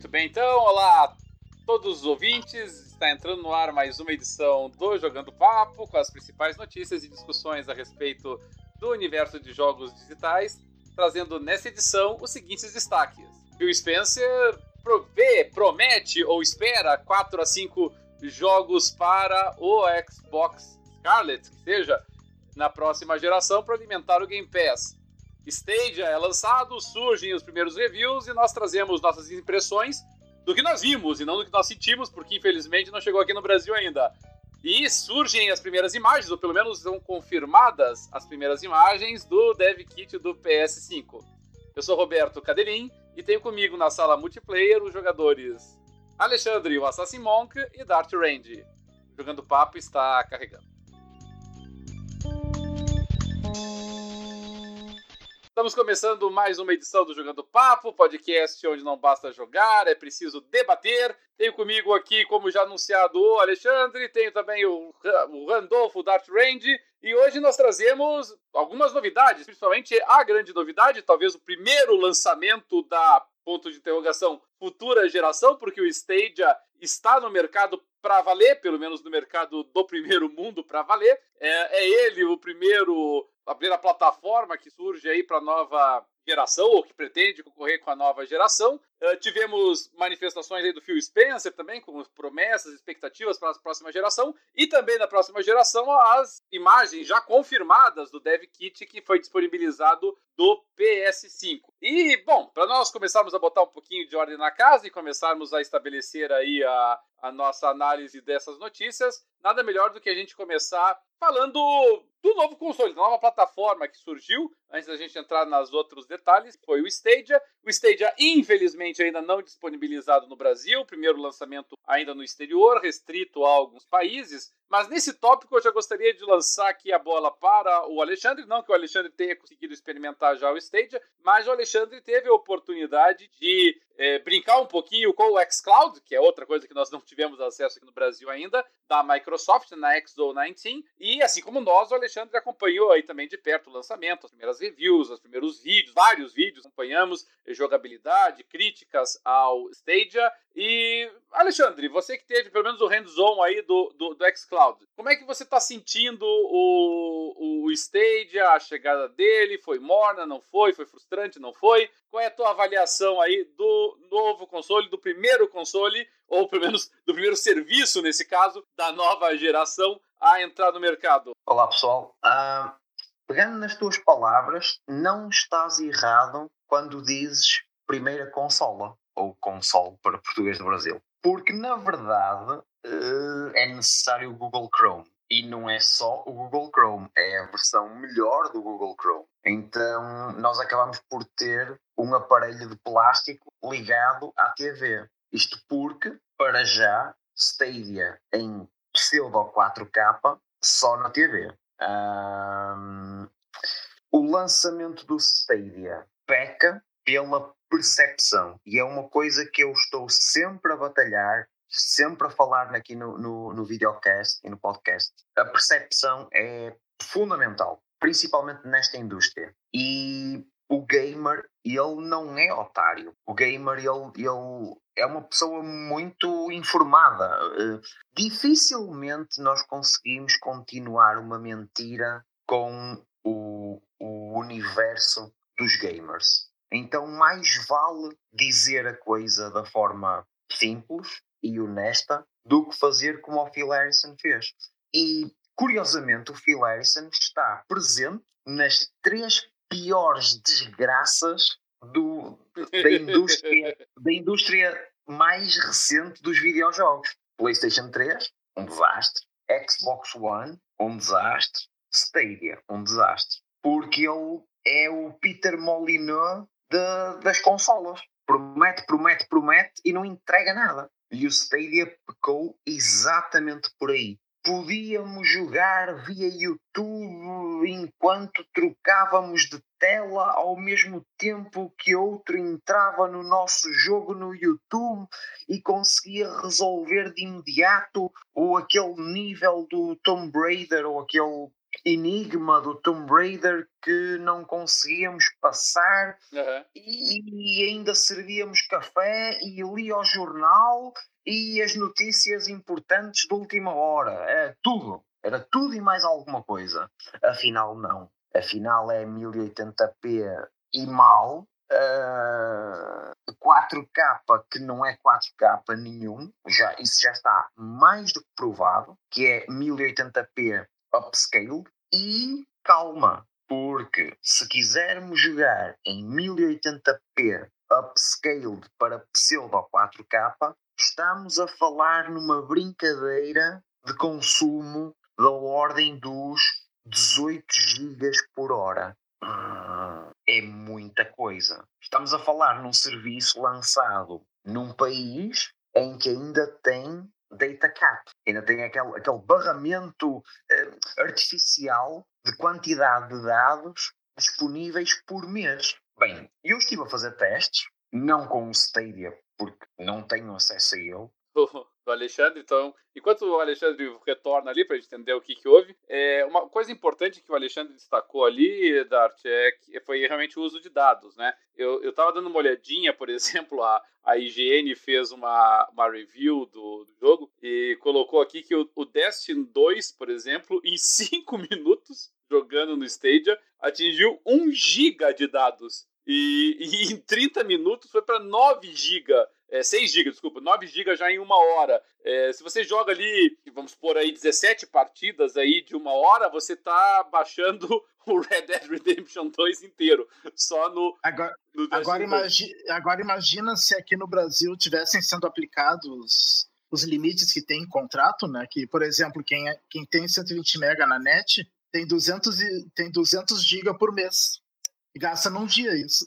Muito bem, então, olá todos os ouvintes. Está entrando no ar mais uma edição do Jogando Papo, com as principais notícias e discussões a respeito do universo de jogos digitais, trazendo nessa edição os seguintes destaques. Phil Spencer provê, promete ou espera 4 a 5 jogos para o Xbox Scarlet, que seja na próxima geração, para alimentar o Game Pass. Stadia é lançado, surgem os primeiros reviews e nós trazemos nossas impressões do que nós vimos e não do que nós sentimos, porque infelizmente não chegou aqui no Brasil ainda. E surgem as primeiras imagens, ou pelo menos são confirmadas as primeiras imagens do Dev Kit do PS5. Eu sou Roberto Cadelin e tenho comigo na sala multiplayer os jogadores Alexandre, o Assassin Monk e Dart Range. Jogando papo está carregando. Estamos começando mais uma edição do Jogando Papo, podcast onde não basta jogar, é preciso debater. Tenho comigo aqui, como já anunciado, o Alexandre, tenho também o, o Randolfo Dart Range, e hoje nós trazemos algumas novidades, principalmente a grande novidade, talvez o primeiro lançamento da ponto de interrogação futura geração, porque o Stadia está no mercado para valer, pelo menos no mercado do primeiro mundo para valer. É, é ele o primeiro a primeira plataforma que surge aí para a nova geração, ou que pretende concorrer com a nova geração. Uh, tivemos manifestações aí do Phil Spencer também, com promessas, expectativas para a próxima geração, e também na próxima geração as imagens já confirmadas do Dev Kit que foi disponibilizado do PS5. E, bom, para nós começarmos a botar um pouquinho de ordem na casa e começarmos a estabelecer aí a, a nossa análise dessas notícias, nada melhor do que a gente começar falando do novo console, da nova plataforma que surgiu, antes da gente entrar nos outros detalhes, foi o Stadia. O Stadia, infelizmente, ainda não disponibilizado no Brasil, primeiro lançamento ainda no exterior, restrito a alguns países. Mas nesse tópico eu já gostaria de lançar aqui a bola para o Alexandre. Não que o Alexandre tenha conseguido experimentar já o Stadia, mas o Alexandre teve a oportunidade de é, brincar um pouquinho com o xCloud, que é outra coisa que nós não tivemos acesso aqui no Brasil ainda, da Microsoft, na XO19. E assim como nós, o Alexandre acompanhou aí também de perto o lançamento, as primeiras reviews, os primeiros vídeos, vários vídeos, acompanhamos jogabilidade, críticas ao Stadia. E, Alexandre, você que teve pelo menos o hands-on aí do, do, do xCloud, como é que você está sentindo o, o Stadia, a chegada dele? Foi morna, não foi? Foi frustrante, não foi? Qual é a tua avaliação aí do novo console, do primeiro console, ou pelo menos do primeiro serviço, nesse caso, da nova geração a entrar no mercado? Olá, pessoal. Uh, pegando nas tuas palavras, não estás errado quando dizes primeira consola ou console para português do Brasil. Porque, na verdade, uh, é necessário o Google Chrome. E não é só o Google Chrome, é a versão melhor do Google Chrome. Então, nós acabamos por ter um aparelho de plástico ligado à TV. Isto porque, para já, Stadia em pseudo 4K só na TV. Um, o lançamento do Stadia peca pela percepção. E é uma coisa que eu estou sempre a batalhar, sempre a falar aqui no, no, no videocast e no podcast. A percepção é fundamental, principalmente nesta indústria. E o gamer, ele não é otário. O gamer, ele, ele é uma pessoa muito informada. Uh, dificilmente nós conseguimos continuar uma mentira com o, o universo dos gamers. Então, mais vale dizer a coisa da forma simples e honesta do que fazer como o Phil Harrison fez. E, curiosamente, o Phil Harrison está presente nas três piores desgraças do, da, indústria, da indústria mais recente dos videojogos. PlayStation 3, um desastre. Xbox One, um desastre. Stadia, um desastre. Porque ele é o Peter Molyneux de, das consolas. Promete, promete, promete e não entrega nada. E o Stadia pecou exatamente por aí. Podíamos jogar via YouTube enquanto trocávamos de tela ao mesmo tempo que outro entrava no nosso jogo no YouTube e conseguia resolver de imediato ou aquele nível do Tomb Raider ou aquele enigma do Tomb Raider que não conseguíamos passar Aham. e, e ainda servíamos café e lia o jornal e as notícias importantes de última hora. Era tudo. Era tudo e mais alguma coisa. Afinal, não. Afinal, é 1080p e mal. ah, 4K que não é 4K nenhum, já, isso já está mais do que provado, que é 1080p upscale. E calma, porque se quisermos jogar em 1080p upscaled para pseudo 4K, estamos a falar numa brincadeira de consumo da ordem dos 18 GB por hora. É muita coisa. Estamos a falar num serviço lançado num país em que ainda tem data cap, ainda tem aquele, aquele barramento eh, artificial de quantidade de dados disponíveis por mês. Bem, eu estive a fazer testes, não com o Stadia, porque não tenho acesso a ele, do, Alexandre. Então, enquanto o Alexandre retorna ali para a gente entender o que, que houve, é, uma coisa importante que o Alexandre destacou ali, Dart, é que foi realmente o uso de dados, né? Eu, eu tava dando uma olhadinha, por exemplo, a, a IGN fez uma, uma review do, do jogo e colocou aqui que o, o Destiny 2, por exemplo, em 5 minutos, jogando no Stadia, atingiu 1 giga de dados. E, e em 30 minutos foi para 9 GB. É, 6 GB, desculpa, 9 GB já em uma hora. É, se você joga ali, vamos por aí, 17 partidas aí de uma hora, você tá baixando o Red Dead Redemption 2 inteiro. Só no. Agora, no agora, Destiny 2. imagi agora imagina se aqui no Brasil tivessem sendo aplicados os limites que tem em contrato, né? Que, por exemplo, quem, é- quem tem 120 mega na net tem 200, e, tem 200 giga por mês. Gasta num dia isso.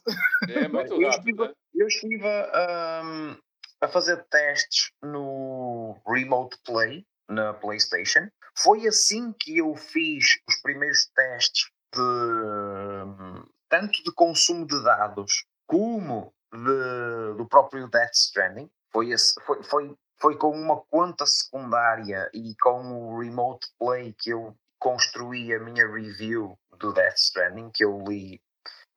É muito Eu rápido, estive, né? eu estive um, a fazer testes no Remote Play na PlayStation. Foi assim que eu fiz os primeiros testes de hum, tanto de consumo de dados como de- do próprio Death Stranding. Foi, esse- foi, foi, foi com uma conta secundária e com o Remote Play que eu construí a minha review do Death Stranding, que eu li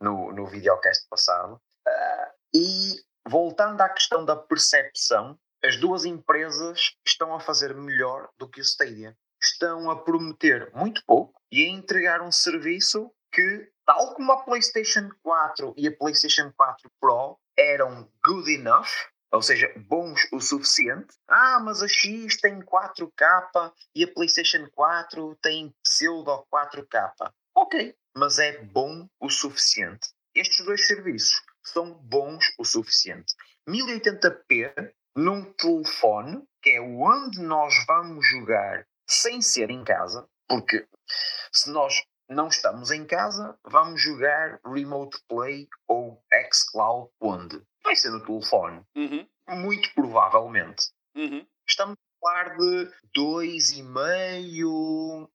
no, no videocast passado. Ah, e voltando à questão da percepção, as duas empresas estão a fazer melhor do que o Stadia. Estão a prometer muito pouco e a entregar um serviço que, tal como a PlayStation 4 e a PlayStation 4 Pro eram good enough, ou seja, bons o suficiente. Ah, mas a X tem 4K e a PlayStation 4 tem pseudo 4K. Ok, mas é bom o suficiente. Estes dois serviços são bons o suficiente. 1080p num telefone, que é onde nós vamos jogar sem ser em casa, porque se nós não estamos em casa, vamos jogar Remote Play ou xCloud onde? Vai ser no telefone. Uhum, Muito provavelmente. uhum. Estamos a falar de 2,5.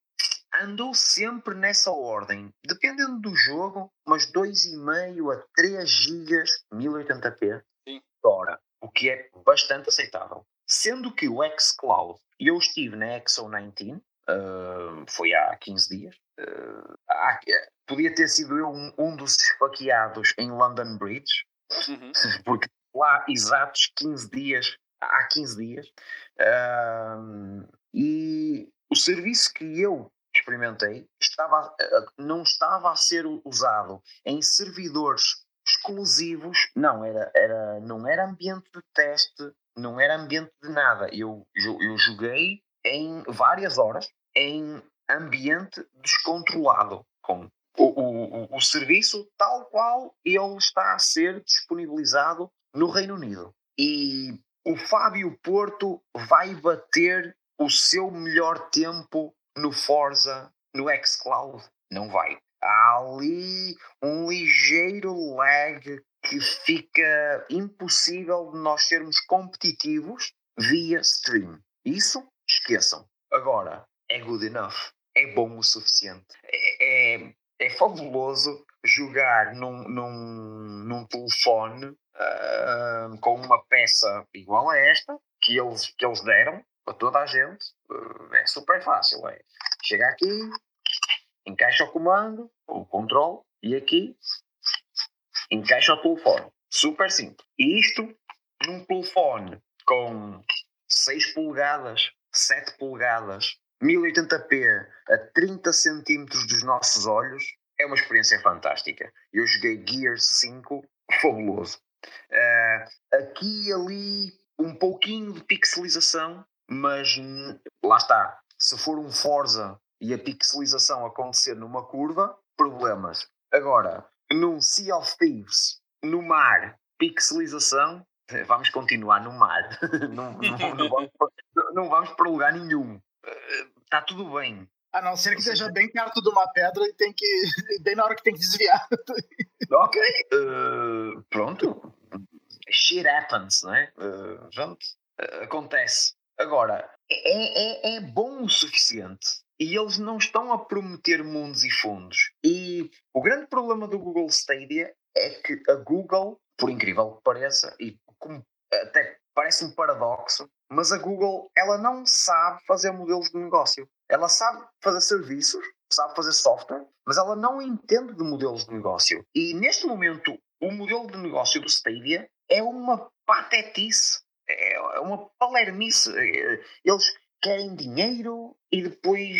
Andou sempre nessa ordem. Dependendo do jogo, mas 2,5 a 3 GB 1080p Sim. hora. O que é bastante aceitável. Sendo que o xCloud, eu estive na Exo19, ah, foi há 15 dias. ah, há- podia ter sido eu um, um dos esfaqueados em London Bridge, Uhum. porque lá exatos 15 dias, há 15 dias, ahm, e o serviço que eu experimentei estava, não estava a ser usado em servidores exclusivos, não, era, era, não era ambiente de teste, não era ambiente de nada. Eu, eu joguei em várias horas em ambiente descontrolado, com o, o, o- o serviço tal qual ele está a ser disponibilizado no Reino Unido. E o Fábio Porto vai bater o seu melhor tempo no Forza, no xCloud? Não vai. Há ali um ligeiro lag que fica impossível de nós sermos competitivos via stream. Isso, esqueçam. Agora, é good enough. É bom o suficiente. É, é, é fabuloso jogar num, num, num telefone ah, com uma peça igual a esta que eles, que eles deram para toda a gente. Ah, é super fácil. É. Chega aqui, encaixa o comando, o controle, e aqui encaixa o telefone. Super simples. E isto num telefone com 6 polegadas, 7 polegadas, 1080p a 30 centímetros dos nossos olhos, é uma experiência fantástica. Eu joguei Gears 5, fabuloso. Uh, aqui e ali um pouquinho de pixelização, mas lá está. Se for um Forza e a pixelização acontecer numa curva, problemas. Agora, num Sea of Thieves, no mar, pixelização, vamos continuar no mar. não, não, não, vamos, não vamos para lugar nenhum. Está uh, tudo bem. A não ser que esteja bem perto de uma pedra e tem que. bem na hora que tem que desviar. ok. Uh, pronto. Shit happens, né? Uh, pronto. Uh, acontece. Agora, é, é, é bom o suficiente. E eles não estão a prometer mundos e fundos. E o grande problema do Google Stadia é que a Google, por incrível que pareça, e como até parece um paradoxo, mas a Google ela não sabe fazer modelos de negócio. Ela sabe fazer serviços, sabe fazer software, mas ela não entende de modelos de negócio. E neste momento, o modelo de negócio do Stadia é uma patetice, é uma palermice. Eles querem dinheiro e depois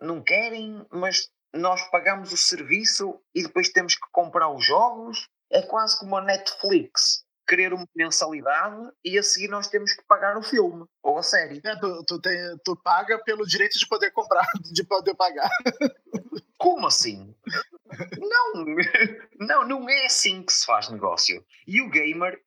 não querem, mas nós pagamos o serviço e depois temos que comprar os jogos. É quase como a Netflix querer uma mensalidade e a seguir nós temos que pagar o filme ou a série. É, tu, tu, tem, tu paga pelo direito de poder comprar, de poder pagar. Como assim? não, não, não é assim que se faz negócio. E o gamer,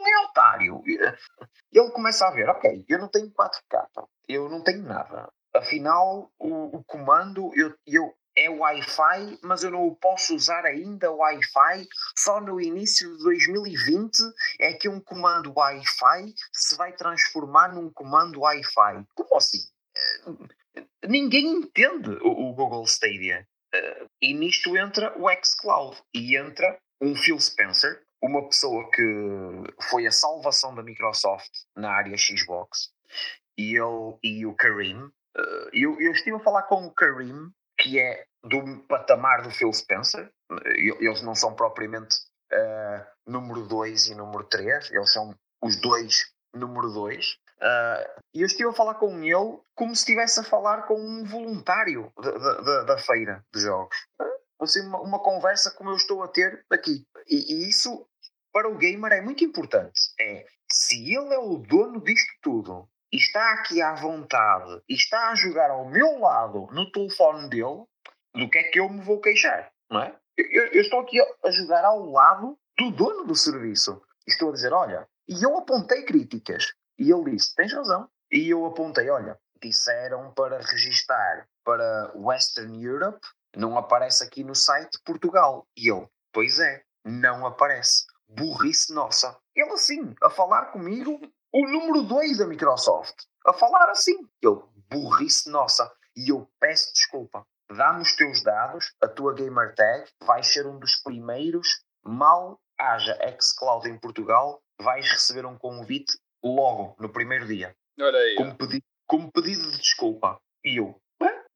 não é otário. Ele começa a ver, ok, eu não tenho 4K, eu não tenho nada. Afinal, o, o comando, eu, eu é Wi-Fi, mas eu não o posso usar ainda Wi-Fi. Só no início de 2020 é que um comando Wi-Fi se vai transformar num comando Wi-Fi. Como assim? Eh, ninguém entende o, Google Stadia. Eh, e nisto entra o xCloud e entra um Phil Spencer, uma pessoa que foi a salvação da Microsoft na área Xbox, e ele e o Karim. Eh, eu, eu estive a falar com o Karim que é do patamar do Phil Spencer. Eles não são propriamente uh, número 2 e número 3, eles são os dois número 2. Uh, eh, e eu estive a falar com ele como se estivesse a falar com um voluntário da, da, da feira de jogos. Assim, uma, uma, conversa como eu estou a ter aqui. E, e isso, para o gamer, é muito importante. É, se ele é o dono disto tudo e está aqui à vontade e está a jogar ao meu lado no telefone dele, do que é que eu me vou queixar, não é? Eu, eu estou aqui a jogar ao lado do dono do serviço. Estou a dizer, olha, e eu apontei críticas. E ele disse, tens razão. E eu apontei, olha, disseram para registar para Western Europe, não aparece aqui no site Portugal. E ele, pois é, não aparece. Burrice nossa. Ele assim, a falar comigo, o número 2 da Microsoft a falar assim. Eu, burrice nossa. E eu peço desculpa. Dá-me os teus dados, a tua gamer tag, vais ser um dos primeiros. Mal haja xCloud em Portugal, vais receber um convite logo, no primeiro dia. Olha aí. Como, pedi como pedido de desculpa. E eu,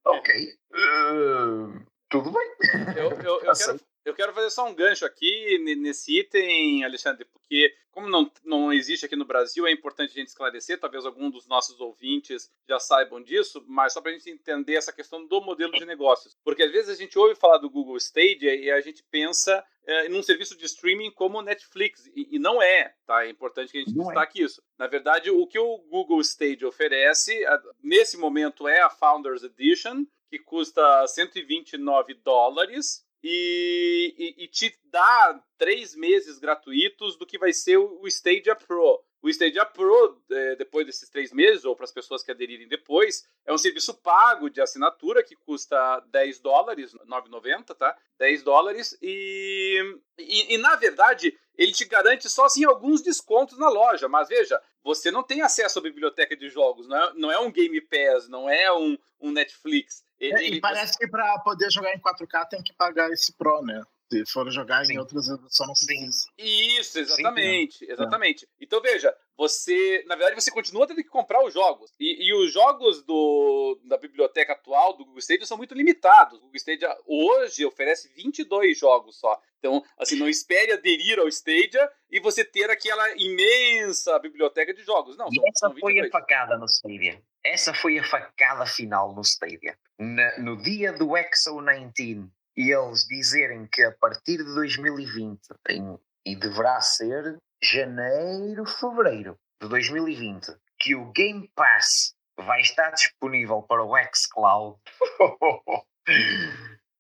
ok. Uh, tudo bem. Eu, eu, eu, quero, eu quero fazer só um gancho aqui nesse item, Alexandre, porque como não, não existe aqui no Brasil, é importante a gente esclarecer, talvez algum dos nossos ouvintes já saibam disso, mas só para a gente entender essa questão do modelo de negócios. Porque às vezes a gente ouve falar do Google Stadia e a gente pensa é, num serviço de streaming como o Netflix, e, e, não é, tá? É importante que a gente não é. destaque é. isso. Na verdade, o que o Google Stadia oferece, nesse momento, é a Founders Edition, que custa 129 dólares, e, e, e, te dá três meses gratuitos do que vai ser o Stadia Pro. O Stadia Pro, é, depois desses três meses, ou para as pessoas que aderirem depois, é um serviço pago de assinatura que custa 10 dólares, 9,90, tá? 10 dólares. E, e, e, na verdade, ele te garante só assim alguns descontos na loja. Mas veja, você não tem acesso à biblioteca de jogos, não é, não é um Game Pass, não é um, um Netflix. Ele, é, e parece que para poder jogar em 4K tem que pagar esse Pro, né? Se for jogar Sim. em outras, só não precisa. Isso, exatamente, Sim, exatamente. É. Então veja, você, na verdade, você continua tendo que comprar os jogos. E, e, os jogos do, da biblioteca atual do Google Stadia são muito limitados. O Google Stadia hoje oferece 22 jogos só. Então, assim, não espere aderir ao Stadia e você ter aquela imensa biblioteca de jogos. Não, e são, essa são foi a facada no Stadia. Essa foi a facada final no Stadia. Na, no dia do Exo 19 e eles dizerem que a partir de 2020 em, e deverá ser janeiro, fevereiro de 2020, que o Game Pass vai estar disponível para o xCloud.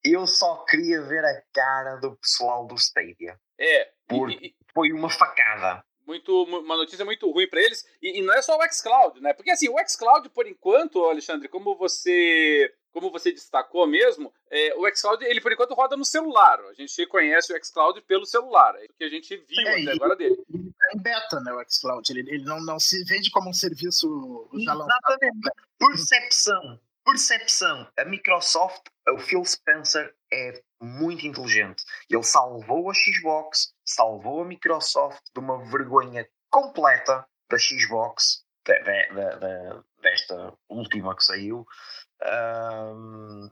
Eu só queria ver a cara do pessoal do Stadia. É. Porque foi uma facada. Muito, uma notícia muito ruim para eles. E, e, não é só o xCloud, né? Porque assim, o xCloud, por enquanto, Alexandre, como você como você destacou mesmo, é, o xCloud, ele por enquanto roda no celular. A gente conhece o xCloud pelo celular. É o que a gente viu é, até agora dele. Ele está em beta, né, o xCloud. Ele, ele não, não se vende como um serviço já Exatamente. Percepção. Percepção. A Microsoft, o Phil Spencer é muito inteligente. Ele salvou a Xbox, salvou a Microsoft de uma vergonha completa da Xbox, de, de, de, desta última que saiu, um,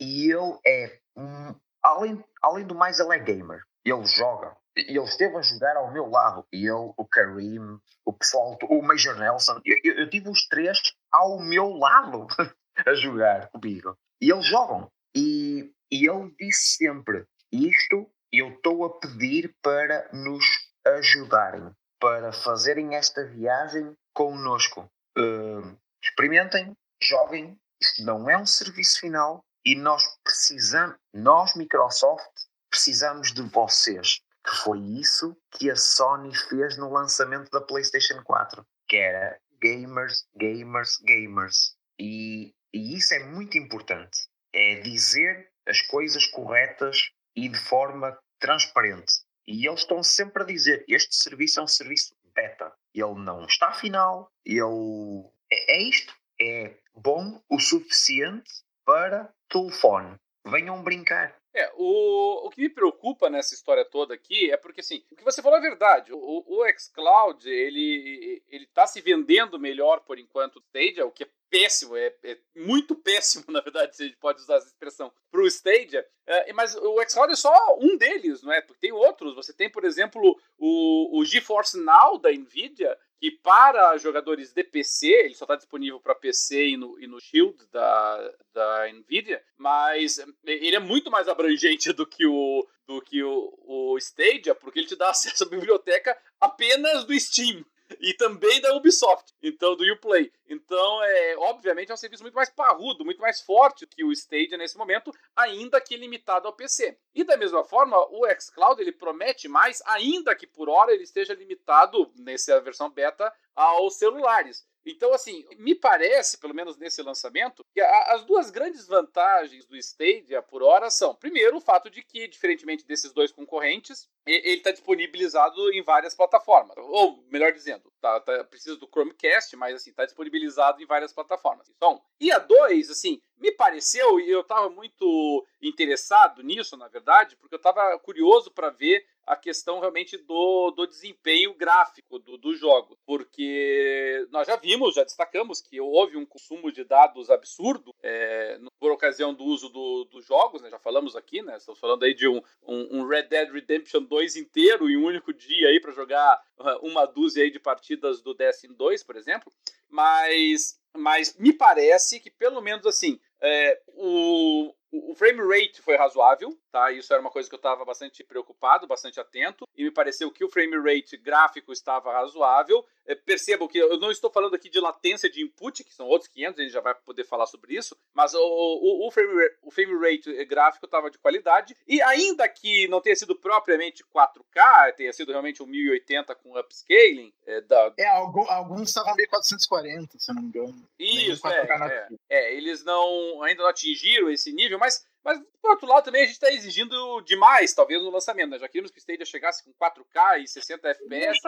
e ele é, um, além, além do mais, ele é gamer. Ele joga. Ele esteve a jogar ao meu lado. Ele, o Karim, o pessoal, o Major Nelson. Eu, eu, eu tive os três ao meu lado a jogar comigo. E eles jogam. E, e ele disse sempre: Isto eu estou a pedir para nos ajudarem, para fazerem esta viagem connosco. Uh, experimentem, joguem, isto não é um serviço final e nós precisamos, nós Microsoft, precisamos de vocês. Que foi isso que a Sony fez no lançamento da PlayStation 4, que era gamers, gamers, gamers. E, e isso é muito importante. É dizer as coisas corretas e de forma transparente. E eles estão sempre a dizer: este serviço é um serviço beta. Ele não está final, ele. É, é isto. É bom o suficiente para telefone. Venham brincar. É, o, o que me preocupa nessa história toda aqui é porque, assim, o que você falou é verdade. O, o xCloud, ele, ele tá se vendendo melhor por enquanto o Stadia, o que é péssimo, é, é, muito péssimo, na verdade, se a gente pode usar essa expressão, para o Stadia. É, mas o xCloud é só um deles, não é? Porque tem outros. Você tem, por exemplo, o, o GeForce Now da NVIDIA, que para jogadores de PC, ele só está disponível para PC e no, e no Shield da, da Nvidia, mas ele é muito mais abrangente do que o do que o, o Stadia, porque ele te dá acesso à biblioteca apenas do Steam e também da Ubisoft, então do Uplay. Então, é, obviamente, é um serviço muito mais parrudo, muito mais forte que o Stadia nesse momento, ainda que limitado ao PC. E da mesma forma, o xCloud ele promete mais, ainda que por hora ele esteja limitado nessa versão beta aos celulares. Então, assim, me parece, pelo menos nesse lançamento, que as duas grandes vantagens do Stadia por hora são, primeiro, o fato de que, diferentemente desses dois concorrentes, ele está disponibilizado em várias plataformas. Ou, melhor dizendo, tá, tá, precisa do Chromecast, mas assim, está disponibilizado em várias plataformas. Então, e a dois, assim, me pareceu, e eu estava muito interessado nisso, na verdade, porque eu estava curioso para ver a questão realmente do, do desempenho gráfico do, do jogo. Porque nós já vimos, já destacamos que houve um consumo de dados absurdo é, por ocasião do uso do, dos jogos, né? já falamos aqui, né? estamos falando aí de um, um, um Red Dead Redemption 2 inteiro em um único dia aí para jogar uma dúzia aí de partidas do Destiny 2, por exemplo. Mas, mas me parece que pelo menos assim, é, o, o frame rate foi razoável, tá? Isso era uma coisa que eu estava bastante preocupado, bastante atento, e me pareceu que o frame rate gráfico estava razoável. É, percebam que eu não estou falando aqui de latência de input, que são outros 500, a gente já vai poder falar sobre isso, mas o, o, o frame, o frame rate gráfico estava de qualidade, e ainda que não tenha sido propriamente 4K, tenha sido realmente um 1080 com upscaling. É, da... é alguns estavam bem 440, se eu não me engano. Isso, é, é, é, eles não ainda não atingiram esse nível, mas, mas por outro lado também a gente está exigindo demais, talvez, no lançamento. Né? Já queríamos que o Stadia chegasse com 4K e 60 FPS.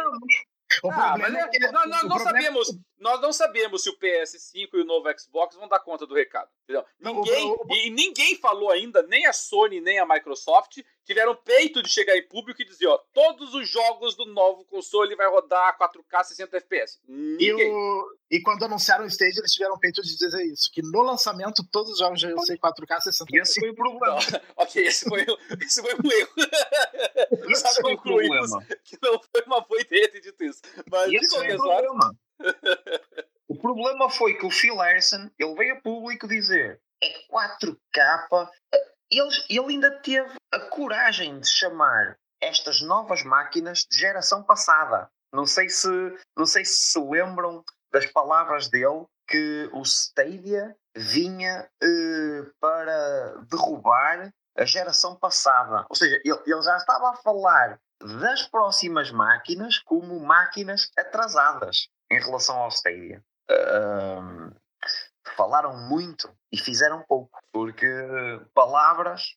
Ah, mas é, é nós, nós não é sabemos, nós não sabemos se o PS5 e o novo Xbox vão dar conta do recado. Entendeu? Ninguém, e ninguém falou ainda, nem a Sony nem a Microsoft tiveram peito de chegar em público e dizer, ó, todos os jogos do novo console vai rodar 4K 60 FPS. Ninguém. E, o, e quando anunciaram o stage, eles tiveram peito de dizer isso, que no lançamento todos os jogos já iam ser 4K 60 FPS. Esse foi o problema. ok, esse foi, esse foi um erro. O problema. Que não foi uma boa ideia ter dito isso. Mas, esse foi o problema. o problema foi que o Phil Harrison, ele veio a público dizer é 4K ele, ele ainda teve a coragem de chamar estas novas máquinas de geração passada. Não sei se, não sei se se lembram das palavras dele que o Stadia vinha eh, para derrubar a geração passada. Ou seja, ele, ele, já estava a falar das próximas máquinas como máquinas atrasadas em relação ao Stadia. Uh, falaram muito e fizeram pouco, porque palavras,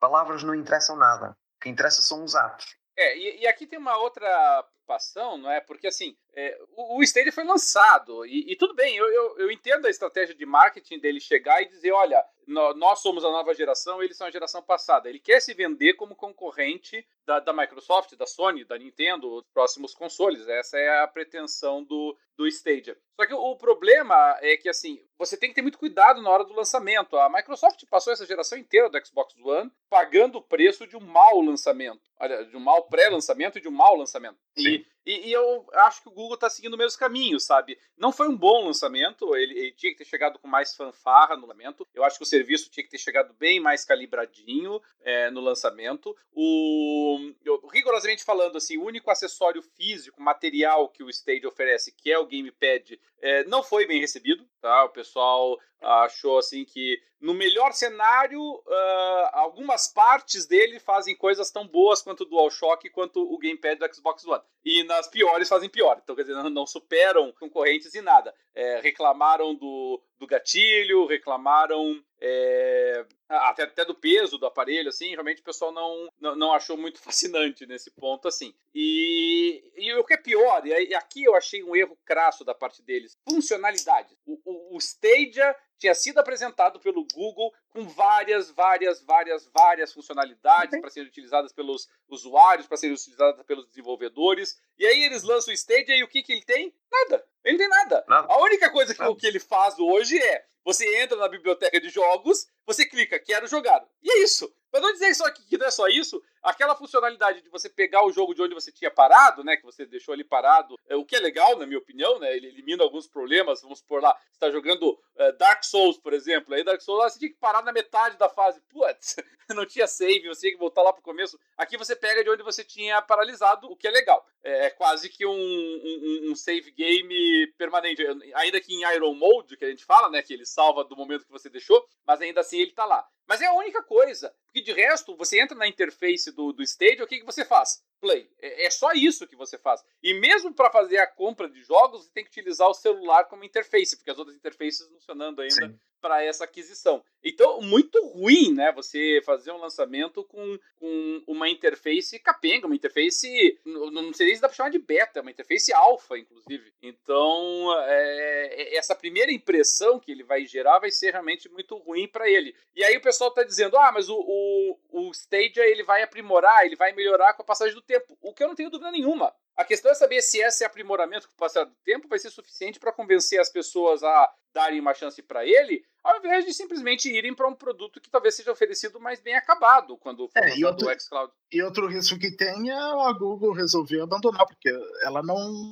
palavras não interessam nada. O que interessa são os atos. É, e, e aqui tem uma outra preocupação, não é? Porque assim, é, o, o Stadia foi lançado e, e tudo bem, eu, eu, eu, entendo a estratégia de marketing dele chegar e dizer, olha, nós somos a nova geração, eles são a geração passada. Ele quer se vender como concorrente da, da Microsoft, da Sony, da Nintendo, os próximos consoles. Essa é a pretensão do, do Stadia. Só que o problema é que, assim, você tem que ter muito cuidado na hora do lançamento. A Microsoft passou essa geração inteira do Xbox One pagando o preço de um mau lançamento. Olha, de um mau pré-lançamento e de um mau lançamento. E, e, eu acho que o Google está seguindo o mesmo caminho, sabe? Não foi um bom lançamento, ele, ele, tinha que ter chegado com mais fanfarra no lançamento. Eu acho que o serviço tinha que ter chegado bem mais calibradinho é, no lançamento. O, eu, rigorosamente falando, assim, o único acessório físico, material que o Stage oferece, que é o Gamepad, é, não foi bem recebido, tá? O pessoal achou assim que no melhor cenário uh, algumas partes dele fazem coisas tão boas quanto o DualShock quanto o gamepad do Xbox One. E nas piores fazem pior. Então quer dizer não, superam concorrentes em nada. É, reclamaram do, do gatilho reclamaram é, até, até do peso do aparelho assim realmente o pessoal não, não, não achou muito fascinante nesse ponto assim. E, e o que é pior e aqui eu achei um erro crasso da parte deles funcionalidade o, o, o Stadia tinha sido apresentado pelo Google com várias, várias, várias, várias funcionalidades para serem utilizadas pelos usuários, para serem utilizadas pelos desenvolvedores. E aí eles lançam o Stadia e o que, que ele tem? Nada. Ele não tem nada. nada. A única coisa que, que ele faz hoje é você entra na biblioteca de jogos, você clica, quero jogar. E é isso. Para não dizer só que, que não é só isso, aquela funcionalidade de você pegar o jogo de onde você tinha parado, né, que você deixou ali parado, é, o que é legal, na minha opinião, né, ele elimina alguns problemas, vamos supor lá, você está jogando é, Dark Souls, por exemplo, aí Dark Souls, lá, você tinha que parar na metade da fase, putz, não tinha save, você tinha que voltar lá pro começo, aqui você pega de onde você tinha paralisado, o que é legal, é, é quase que um, um, um save game permanente, ainda que em Iron Mode, que a gente fala, né, que ele salva do momento que você deixou, mas ainda assim ele está lá. Mas é a única coisa. Porque de resto, você entra na interface do, do Stadia, o que, que você faz? Play. É, é só isso que você faz. E mesmo para fazer a compra de jogos, você tem que utilizar o celular como interface, porque as outras interfaces funcionando ainda para essa aquisição. Então, muito ruim, né? Você fazer um lançamento com, com uma interface capenga, uma interface. Não sei se dá para chamar de beta, é uma interface alfa, inclusive. Então, é, é, essa primeira impressão que ele vai gerar vai ser realmente muito ruim para ele. E aí o pessoal está dizendo: ah, mas o, o, o Stadia ele vai aprimorar, ele vai melhorar com a passagem do tempo. O que eu não tenho dúvida nenhuma. A questão é saber se esse aprimoramento com o passar do tempo vai ser suficiente para convencer as pessoas a darem uma chance para ele, ao invés de simplesmente irem para um produto que talvez seja oferecido mais bem acabado quando for é, e outro, o xCloud. E outro risco que tem é a Google resolver abandonar, porque ela não,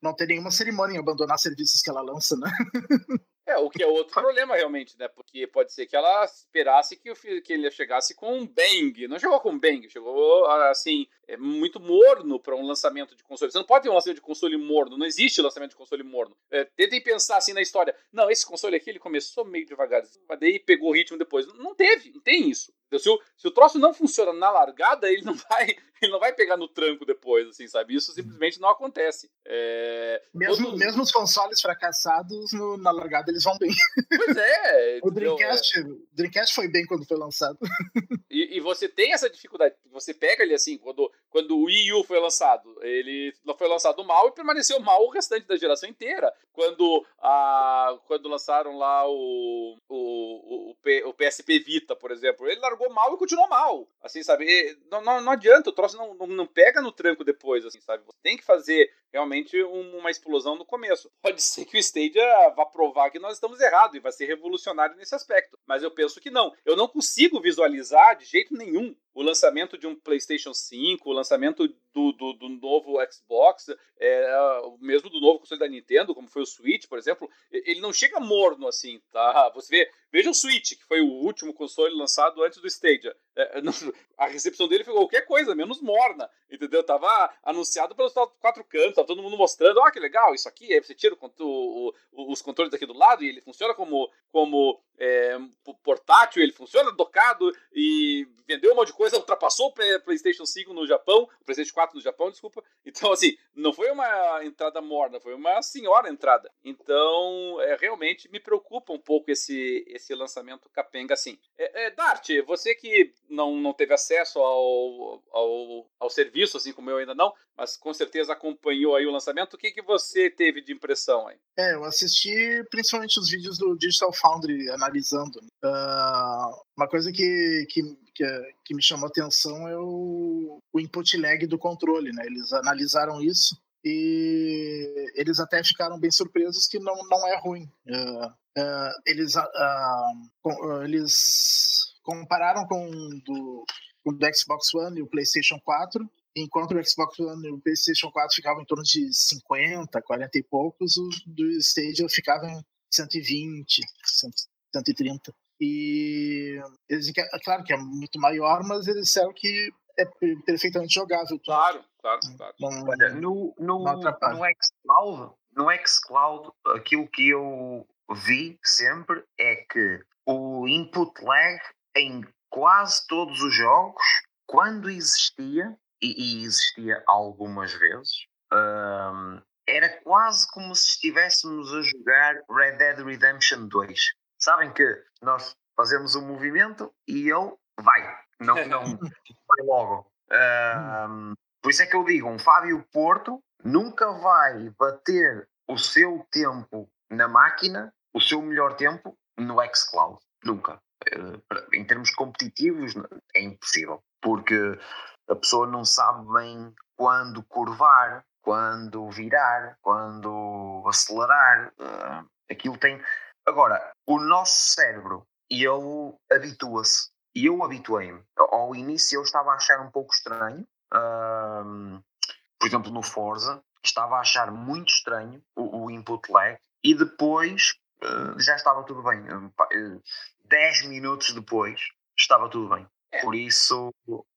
não tem nenhuma cerimônia em abandonar serviços que ela lança, né? É, o que é outro problema realmente, né? Porque pode ser que ela esperasse que, o, que ele chegasse com um bang. Não chegou com um bang, chegou assim, é muito morno para um lançamento de console. Você não pode ter um lançamento de console morno, não existe lançamento de console morno. É, tentem pensar assim na história. Não, esse console aqui ele começou meio devagarzinho, mas daí pegou o ritmo depois. Não teve, não tem isso. Se o, se o troço não funciona na largada, ele não vai ele não vai pegar no tranco depois, assim, sabe? Isso simplesmente não acontece. É... Mesmo, mesmo os consoles fracassados, no, na largada eles vão bem. Pois é. o Dreamcast, é... Dreamcast foi bem quando foi lançado. E, e, você tem essa dificuldade. Você pega ele assim, quando, quando o Wii U foi lançado, ele foi lançado mal e permaneceu mal o restante da geração inteira. Quando, a, quando lançaram lá o, o, o, o PSP Vita, por exemplo, ele largou mal e continuou mal. Assim, sabe? Não, não, não adianta, o troço não, não, não, pega no tranco depois, assim, sabe? Você tem que fazer realmente uma explosão no começo. Pode ser que o Stadia vá provar que nós estamos errados e vai ser revolucionário nesse aspecto, mas eu penso que não. Eu não consigo visualizar de jeito nenhum o lançamento de um PlayStation 5, o lançamento do, do, do novo Xbox, é, mesmo do novo console da Nintendo, como foi o Switch, por exemplo, ele não chega morno assim, tá? Você vê, veja o Switch, que foi o último console lançado antes do Stadia. É, não, a recepção dele foi qualquer coisa, menos morna, entendeu? Tava anunciado pelos quatro cantos, tava todo mundo mostrando, ah, que legal, isso aqui, aí você tira o, o, os controles aqui do lado e ele funciona como, como é, portátil, ele funciona docado e vendeu um monte de coisa, ultrapassou o PlayStation 5 no Japão, o PlayStation 4 no Japão, desculpa. Então, assim, não foi uma entrada morna, foi uma senhora entrada. Então, é, realmente me preocupa um pouco esse, esse lançamento capenga assim. É, é, Dart, você que não, não teve acesso ao, ao, ao serviço, assim como eu ainda não, mas com certeza acompanhou aí o lançamento, o que, que você teve de impressão aí? É, eu assisti principalmente os vídeos do Digital Foundry analisando. Uh, uma coisa que, que, que, que, me chamou atenção é o, o input lag do controle, né? Eles analisaram isso e eles até ficaram bem surpresos que não, não é ruim. Uh, uh, eles, uh, eles compararam com do, do Xbox One e o PlayStation 4 enquanto o Xbox One e o PlayStation 4 ficavam em torno de 50, 40 e poucos, o do Stadia ficava em 120, 130. E eles, é claro que é muito maior, mas eles disseram que é perfeitamente jogável. Claro, claro, claro. Não, Olha, no, no, no xCloud, no xCloud, aquilo que eu vi sempre é que o input lag em quase todos os jogos, quando existia, e, e existia algumas vezes, um, era quase como se estivéssemos a jogar Red Dead Redemption 2. Sabem que nós fazemos um movimento e ele vai, não, não vai logo. Um, por isso é que eu digo, um Fábio Porto nunca vai bater o seu tempo na máquina, o seu melhor tempo no xCloud. Nunca. Uh, em termos competitivos, é impossível. Porque a pessoa não sabe bem quando curvar, quando virar, quando acelerar. Uh, aquilo tem. Agora, o nosso cérebro, ele habitua-se. E eu habituei-me. Ao início eu estava a achar um pouco estranho. Uh, por exemplo, no Forza, estava a achar muito estranho o, o input lag. E depois uh, já estava tudo bem. 10 minutos depois estava tudo bem. É. Por isso,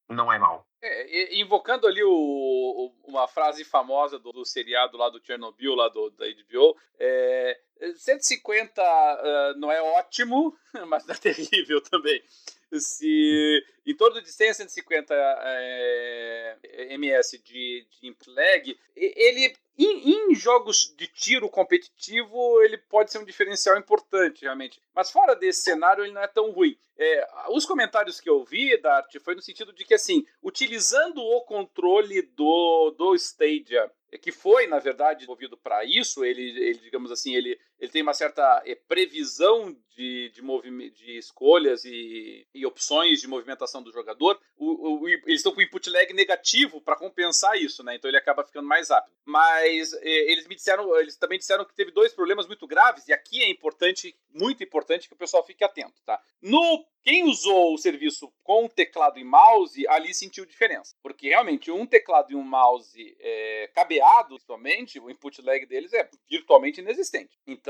não é mau. É, invocando ali o, o, uma frase famosa do, do, seriado lá do Chernobyl, lá do, da HBO, é, 150 uh, não é ótimo, mas é terrível também. Se em torno de 100 a 150 é, ms de, de lag, ele em, em, jogos de tiro competitivo, ele pode ser um diferencial importante, realmente. Mas fora desse cenário, ele não é tão ruim. É, os comentários que eu vi, Dart, foi no sentido de que, assim, utilizando o controle do, do Stadia que foi, na verdade, desenvolvido para isso. Ele, ele, digamos assim, ele, ele tem uma certa é, previsão de, de, de escolhas e, e, opções de movimentação do jogador. O, o, eles estão com input lag negativo para compensar isso, né? Então ele acaba ficando mais rápido. Mas é, eles me disseram, eles também disseram que teve dois problemas muito graves, e aqui é importante, muito importante que o pessoal fique atento, tá? No quem usou o serviço com teclado e mouse, ali sentiu diferença. Porque realmente um teclado e um mouse é, cabeado, somente, o input lag deles é virtualmente inexistente. Então,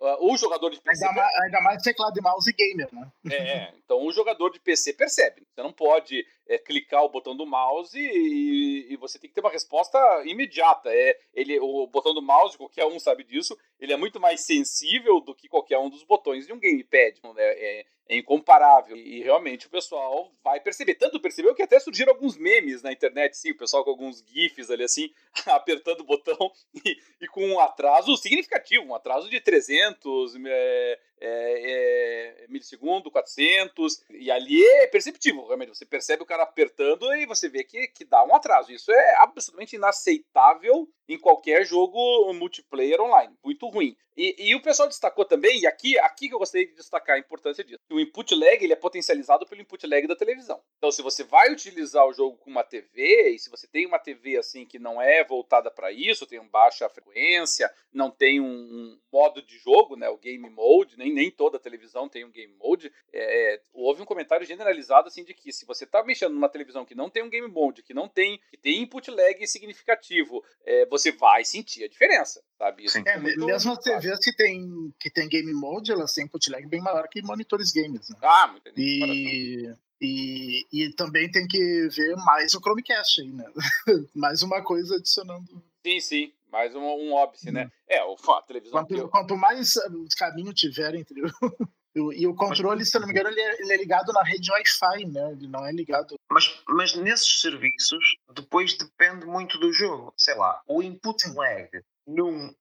uh, o jogador de PC. Ainda mais, ainda mais teclado e mouse gamer, né? É, então o jogador de PC percebe. Você não pode é, clicar o botão do mouse e, e, você tem que ter uma resposta imediata. É, ele, o botão do mouse, qualquer um sabe disso, ele é muito mais sensível do que qualquer um dos botões de um gamepad. É, é, é incomparável. E, realmente o pessoal vai perceber. Tanto percebeu que até surgiram alguns memes na internet, sim, o pessoal com alguns GIFs ali assim, apertando o botão e, e, com um atraso significativo, um atraso de 300 é, é, é, milissegundo, 400, e ali é perceptível, realmente. Você percebe o cara apertando e você vê que, que dá um atraso. Isso é absolutamente inaceitável em qualquer jogo multiplayer online. Muito ruim. E, e, o pessoal destacou também, e aqui, aqui que eu gostaria de destacar a importância disso. O input lag ele é potencializado pelo input lag da televisão. Então, se você vai utilizar o jogo com uma TV, e se você tem uma TV assim que não é voltada para isso, tem baixa frequência, não tem um, um, modo de jogo, né, o game mode, nem, nem toda televisão tem um game mode, é, houve um comentário generalizado assim de que se você está mexendo numa televisão que não tem um game mode, que não tem, que tem input lag significativo, é, você vai sentir a diferença, sabe? Isso é, muito, mesmo as TVs que tem, que tem game mode, elas têm input lag bem maior que monitores games. Né? Ah, muito e, e, e também tem que ver mais o Chromecast aí, né? mais uma coisa adicionando. Sim, sim. Mais um, um óbice, né? Hum. É, o, a televisão. Quanto, eu... quanto mais eh, caminho tiver entre E o controle, se eu não me engano, ele é, ele é ligado na rede Wi-Fi, né? Ele não é ligado. Mas, mas nesses serviços, depois depende muito do jogo. Sei lá, o input lag num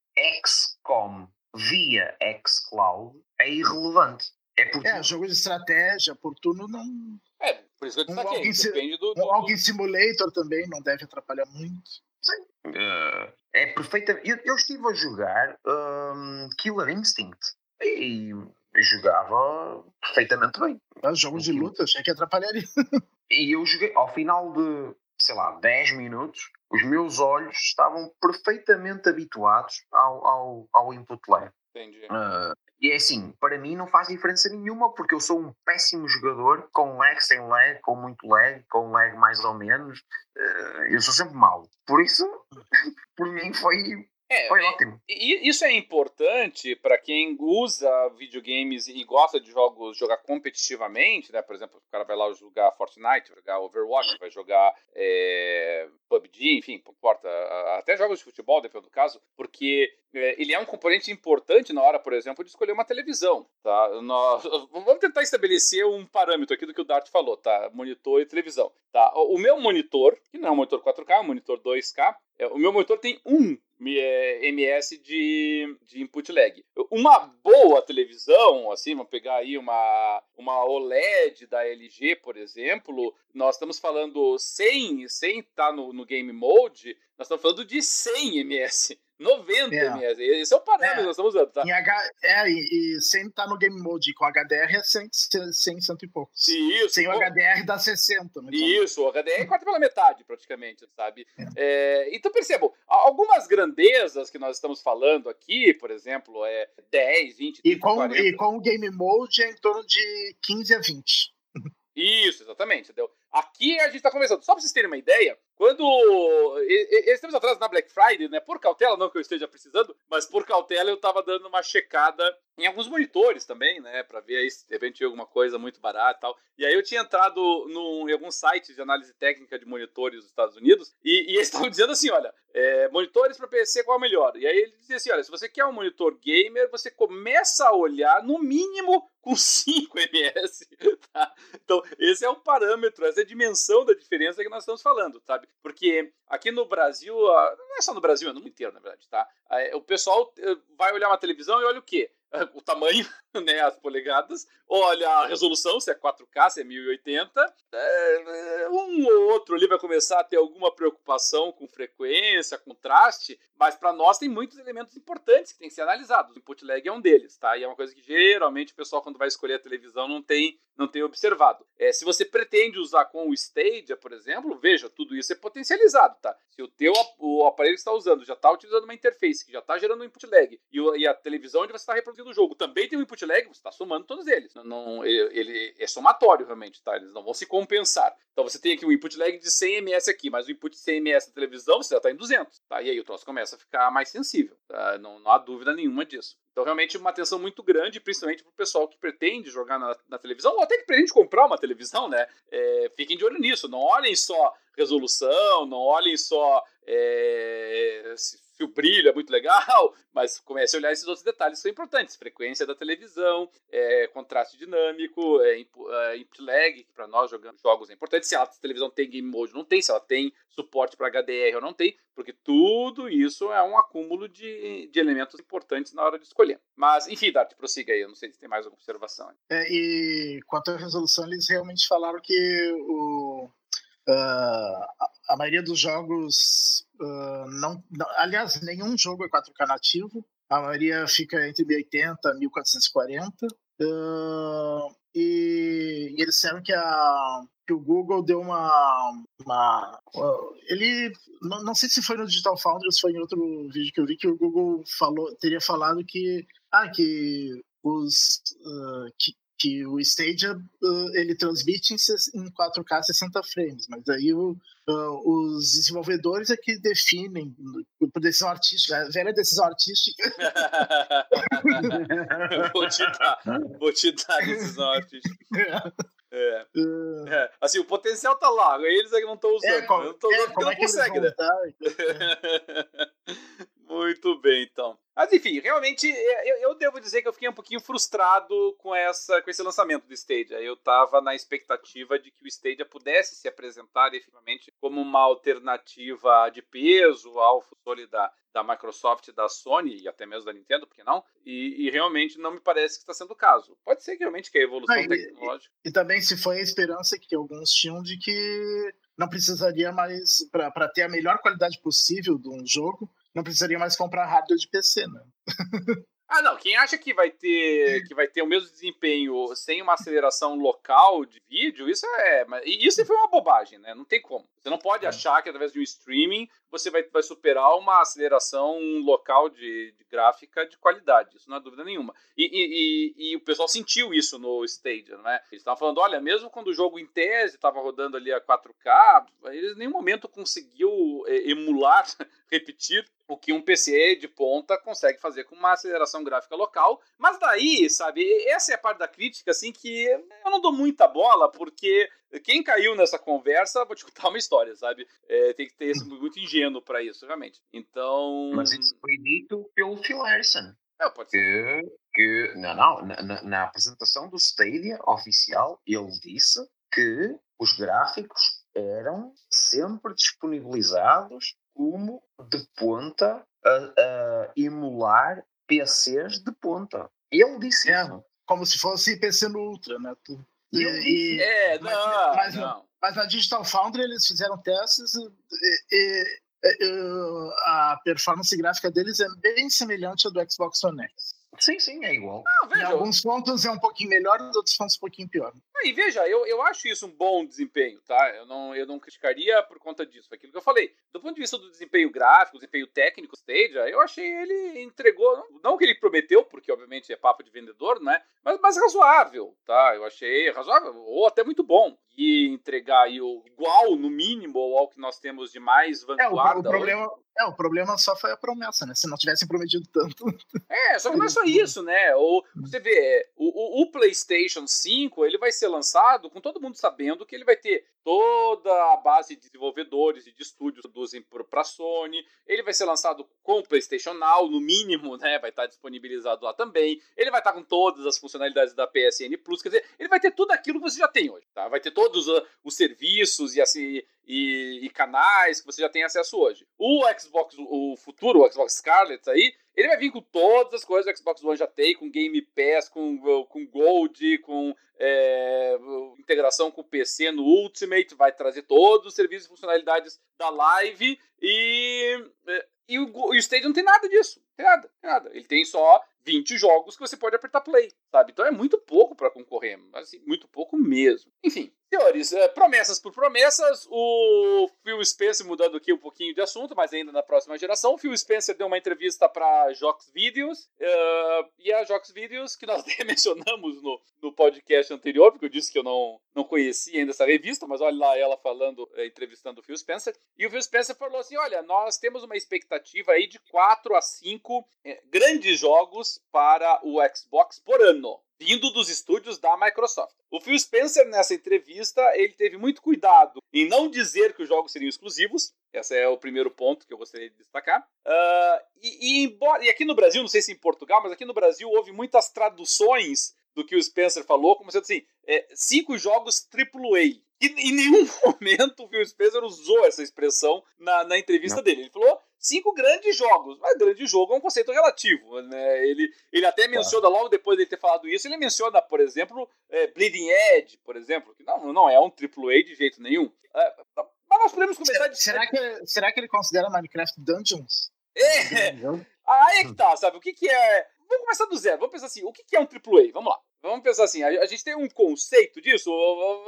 XCOM via xCloud é irrelevante. É, porque... é, jogo de estratégia, por turno não. É, por isso que eu destaquei. Um Depende do. Um Walking Simulator também não deve atrapalhar muito. Sim. Uh, é perfeita. Eu, eu, estive a jogar um, Killer Instinct e jogava perfeitamente bem. Ah, jogos de luta, achei que atrapalharia. e eu joguei, ao final de, sei lá, 10 minutos, os meus olhos estavam perfeitamente habituados ao, ao, ao input lag. Entendi. Uh, e é assim, para mim não faz diferença nenhuma, porque eu sou um péssimo jogador, com lag, sem lag, com muito lag, com lag mais ou menos. Uh, eu sou sempre mau. Por isso, por mim foi é, Foi ótimo. E isso é importante para quem usa videogames e gosta de jogos, jogar competitivamente, né? Por exemplo, o cara vai lá jogar Fortnite, vai jogar Overwatch, vai jogar é, PUBG, enfim, importa, até jogos de futebol, dependendo do caso, porque é, ele é um componente importante na hora, por exemplo, de escolher uma televisão, tá? Nós, vamos tentar estabelecer um parâmetro aqui do que o Dart falou, tá? Monitor e televisão, tá? O meu monitor, que não é um monitor 4K, é um monitor 2K, é, o meu monitor tem um ms de, de input lag. Uma boa televisão, assim, vamos pegar aí uma, uma OLED da LG, por exemplo, nós estamos falando sem, sem estar tá no, no game mode, nós estamos falando de 100 ms. 90 é. ms. Esse é o parâmetro é. que nós estamos usando, tá? Em H, é, e, e sem estar tá no game mode com HDR é 100, 100 cento e poucos. Isso. Sem o HDR dá 60. Isso, o HDR corta pela metade, praticamente, sabe? É. É, então, percebam, algumas grandezas que nós estamos falando aqui, por exemplo, é 10, 20, 30, e com, 40. E com o game mode é em torno de 15 a 20. Isso, exatamente, entendeu? Aqui a gente está começando. Só para vocês terem uma ideia, quando. Esses tempos atrás, na Black Friday, né? Por cautela, não que eu esteja precisando, mas por cautela eu estava dando uma checada em alguns monitores também, né? Para ver aí se de repente alguma coisa muito barata e tal. E aí eu tinha entrado no, em alguns sites de análise técnica de monitores dos Estados Unidos e, e eles estavam dizendo assim: olha, é, monitores para PC qual é o melhor? E aí ele dizia assim: olha, se você quer um monitor gamer, você começa a olhar no mínimo com 5 ms. Tá? Então, esse é o parâmetro, essa é a dimensão da diferença que nós estamos falando, sabe? Porque aqui no Brasil, não é só no Brasil, é no mundo inteiro, na verdade, tá? O pessoal eh, vai olhar uma televisão e olha o quê? o tamanho, né, as polegadas, olha a resolução, se é 4K, se é 1080. É, um ou outro ali vai começar a ter alguma preocupação com frequência, contraste, mas para nós tem muitos elementos importantes que têm que ser analisados. O input lag é um deles, tá? E é uma coisa que geralmente o pessoal quando vai escolher a televisão não tem não tem observado. É, se você pretende usar com o Stadia, por exemplo, veja, tudo isso é potencializado, tá? Se o teu o aparelho que está usando já está utilizando uma interface que já está gerando um input lag e, o, e a televisão onde você está reproduzindo o jogo também tem um input lag, você está somando todos eles. Não, não, ele, ele, é somatório, realmente, tá? Eles não vão se compensar. Então você tem aqui um input lag de 100 ms aqui, mas o input de 100 ms da televisão você já está em 200, tá? E aí o troço começa a ficar mais sensível, tá? não, não há dúvida nenhuma disso. Então, realmente, uma atenção muito grande, principalmente para o pessoal que pretende jogar na, na, televisão, ou até que pretende comprar uma televisão, né? É, fiquem de olho nisso. Não olhem só resolução, não olhem só é, que o brilho é muito legal, mas comece a olhar esses outros detalhes que são importantes. Frequência da televisão, é, contraste dinâmico, é, é, input lag, que para nós jogando jogos é importante. Se a televisão tem game mode, não tem. Se ela tem suporte para HDR ou não tem. Porque tudo isso é um acúmulo de, de elementos importantes na hora de escolher. Mas, enfim, Dart, prossiga aí. Eu não sei se tem mais alguma observação. É, e quanto à resolução, eles realmente falaram que o, Uh, a maioria dos jogos uh, não, não, Aliás, nenhum jogo é 4K nativo. A maioria fica entre 1080 e 1440. Uh, e, e, eles disseram que, a, que o Google deu uma. uma ele. Não, não sei se foi no Digital Foundry ou se foi em outro vídeo que eu vi que o Google falou, teria falado que. Ah, que os. Uh, que, que o Stadia uh, ele transmite em 4K 60 frames, mas aí o, uh, os desenvolvedores é que definem por decisão artística, a velha decisão artística. vou te dar, vou te dar decisão artística. É. Uh... é. Assim, o potencial tá lá, eles é que não estão usando. É, como, não, é, como não é consegue, né? Muito bem, então. Mas enfim, realmente é, eu, eu, devo dizer que eu fiquei um pouquinho frustrado com, essa, com esse lançamento do Stadia. Eu estava na expectativa de que o Stadia pudesse se apresentar efetivamente como uma alternativa de peso ao console da, da Microsoft, da Sony e até mesmo da Nintendo, por que não? E, e realmente não me parece que está sendo o caso. Pode ser que realmente que a evolução ah, tecnológica. E, e, também se foi a esperança que alguns tinham de que não precisaria mais, para ter a melhor qualidade possível de um jogo, não precisaria mais comprar hardware de PC, né? Ah, não. Quem acha que vai ter que vai ter o mesmo desempenho sem uma aceleração local de vídeo, isso é. Isso foi uma bobagem, né? Não tem como. Você não pode é. achar que através de um streaming você vai, vai superar uma aceleração local de, de gráfica de qualidade. Isso não é dúvida nenhuma. E, e, e, e o pessoal sentiu isso no Stadia, né? Eles estavam falando, olha, mesmo quando o jogo em tese estava rodando ali a 4K, eles em nenhum momento conseguiu é, emular, repetir o que um PC de ponta consegue fazer com uma aceleração gráfica local. Mas daí, sabe, essa é a parte da crítica, assim, que eu não dou muita bola, porque quem caiu nessa conversa, vou te contar uma história, sabe? É, tem que ter esse muito ingênuo para isso, realmente. Então. Mas isso foi dito pelo Phil Harrison. É, pode ser. Que, que não, não, na, na apresentação do Stadia oficial, ele disse que os gráficos eram sempre disponibilizados como de ponta a, a emular PCs de ponta. Ele disse é, isso. Como se fosse PC no Ultra, né? E, e, é, não, mas, mas, não. mas na Digital Foundry eles fizeram testes e, e, e, a performance gráfica deles é bem semelhante ao do Xbox One X. Sim, sim, é igual. Ah, em alguns pontos é um pouquinho melhor, em outros pontos um pouquinho pior. E veja, eu, eu acho isso um bom desempenho, tá? Eu não, eu não criticaria por conta disso. Foi aquilo que eu falei. Do ponto de vista do desempenho gráfico, desempenho técnico, Stadia, eu achei ele entregou, não, não que ele prometeu, porque obviamente é papo de vendedor, né? Mas, mas razoável, tá? Eu achei razoável, ou até muito bom. E entregar aí o igual, no mínimo, ao que nós temos de mais vanguarda. É, o, o problema, é, o problema só foi a promessa, né? Se não tivessem prometido tanto. É, só que não é só isso, né? Ou você vê, o, o, o PlayStation 5 ele vai ser lançado com todo mundo sabendo que ele vai ter toda a base de desenvolvedores e de estúdios produzem para a Sony. Ele vai ser lançado com o PlayStation Now, no mínimo, né? Vai estar disponibilizado lá também. Ele vai estar com todas as funcionalidades da PSN Plus, quer dizer, ele vai ter tudo aquilo que você já tem hoje, tá? Vai ter todos os serviços e assim e, e, canais que você já tem acesso hoje. O Xbox, o futuro, o Xbox Scarlet aí, ele vai vir com todas as coisas que o Xbox One já tem, com Game Pass, com, com Gold, com é, integração com o PC no Ultimate, vai trazer todos os serviços e funcionalidades da Live e, é, e o, o Stadia não tem nada disso. Tem nada, tem nada. Ele tem só 20 jogos que você pode apertar play, sabe? Então é muito pouco para concorrer, assim, muito pouco mesmo. Enfim, senhores, é, promessas por promessas, o Phil Spencer, mudando aqui um pouquinho de assunto, mas ainda na próxima geração, o Phil Spencer deu uma entrevista para Jox Videos, uh, e a Jox Videos, que nós até mencionamos no, no podcast anterior, porque eu disse que eu não, não conhecia ainda essa revista, mas olha lá ela falando, é, entrevistando o Phil Spencer. E o Phil Spencer falou assim: olha, nós temos uma expectativa aí de 4 a 5 é, grandes jogos para o Xbox por ano vindo dos estúdios da Microsoft. O Phil Spencer, nessa entrevista, ele teve muito cuidado em não dizer que os jogos seriam exclusivos. Esse é o primeiro ponto que eu gostaria de destacar. Uh, e, e, embora, e aqui no Brasil, não sei se em Portugal, mas aqui no Brasil houve muitas traduções do que o Spencer falou, como sendo assim, é, cinco jogos AAA. E em nenhum momento o Phil Spencer usou essa expressão na, na entrevista não. dele. Ele falou cinco grandes jogos. Mas grande jogo é um conceito relativo. Né? Ele, ele até menciona, logo depois de ter falado isso, ele menciona, por exemplo, é, Bleeding Edge, por exemplo, que não, não é um AAA de jeito nenhum. É, mas nós podemos começar... De... Será, que, será que ele considera Minecraft Dungeons? É! Aí é que tá, sabe? O que, que é... Vamos começar do zero. Vamos pensar assim, o que, que é um AAA? Vamos lá. Vamos pensar assim, a, gente tem um conceito disso.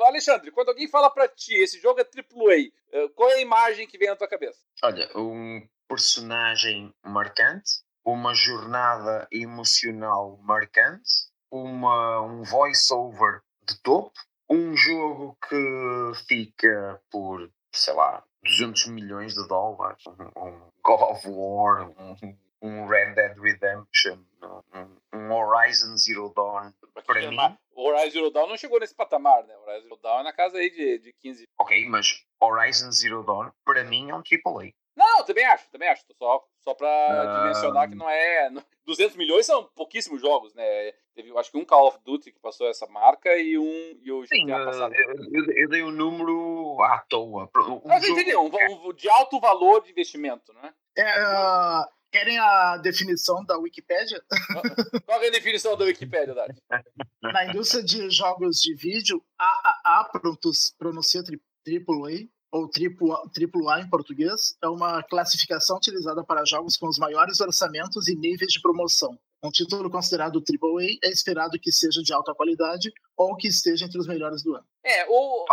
Alexandre, quando alguém fala para ti, esse jogo é AAA, eh, qual é a imagem que vem na tua cabeça? Olha, um personagem marcante, uma jornada emocional marcante, uma, um voice-over de topo, um jogo que fica por, sei lá, 200 milhões de dólares, um God of War, um, um Red Dead Redemption, um, um Horizon Zero Dawn. Para mim, o Horizon Zero Dawn não chegou nesse patamar, né? O Horizon Zero Dawn é na casa aí de, de 15. Ok, mas Horizon Zero Dawn, para mim, é um AAA. Não, também acho, também acho. Só, só pra mencionar que não é. 200 milhões são pouquíssimos jogos, né? Teve, acho que um Call of Duty que passou essa marca e um. E o GTA Sim, passado. Eu, eu, dei um número à toa. Um Mas jogo... entendi, um, um, de alto valor de investimento, né? É, uh, querem a definição da Wikipédia? Qual é a definição da Wikipédia, Dati? Na indústria de jogos de vídeo, a, a, a ou AAA em português, é uma classificação utilizada para jogos com os maiores orçamentos e níveis de promoção. Um título considerado AAA é esperado que seja de alta qualidade ou que esteja entre os melhores do ano. É, o,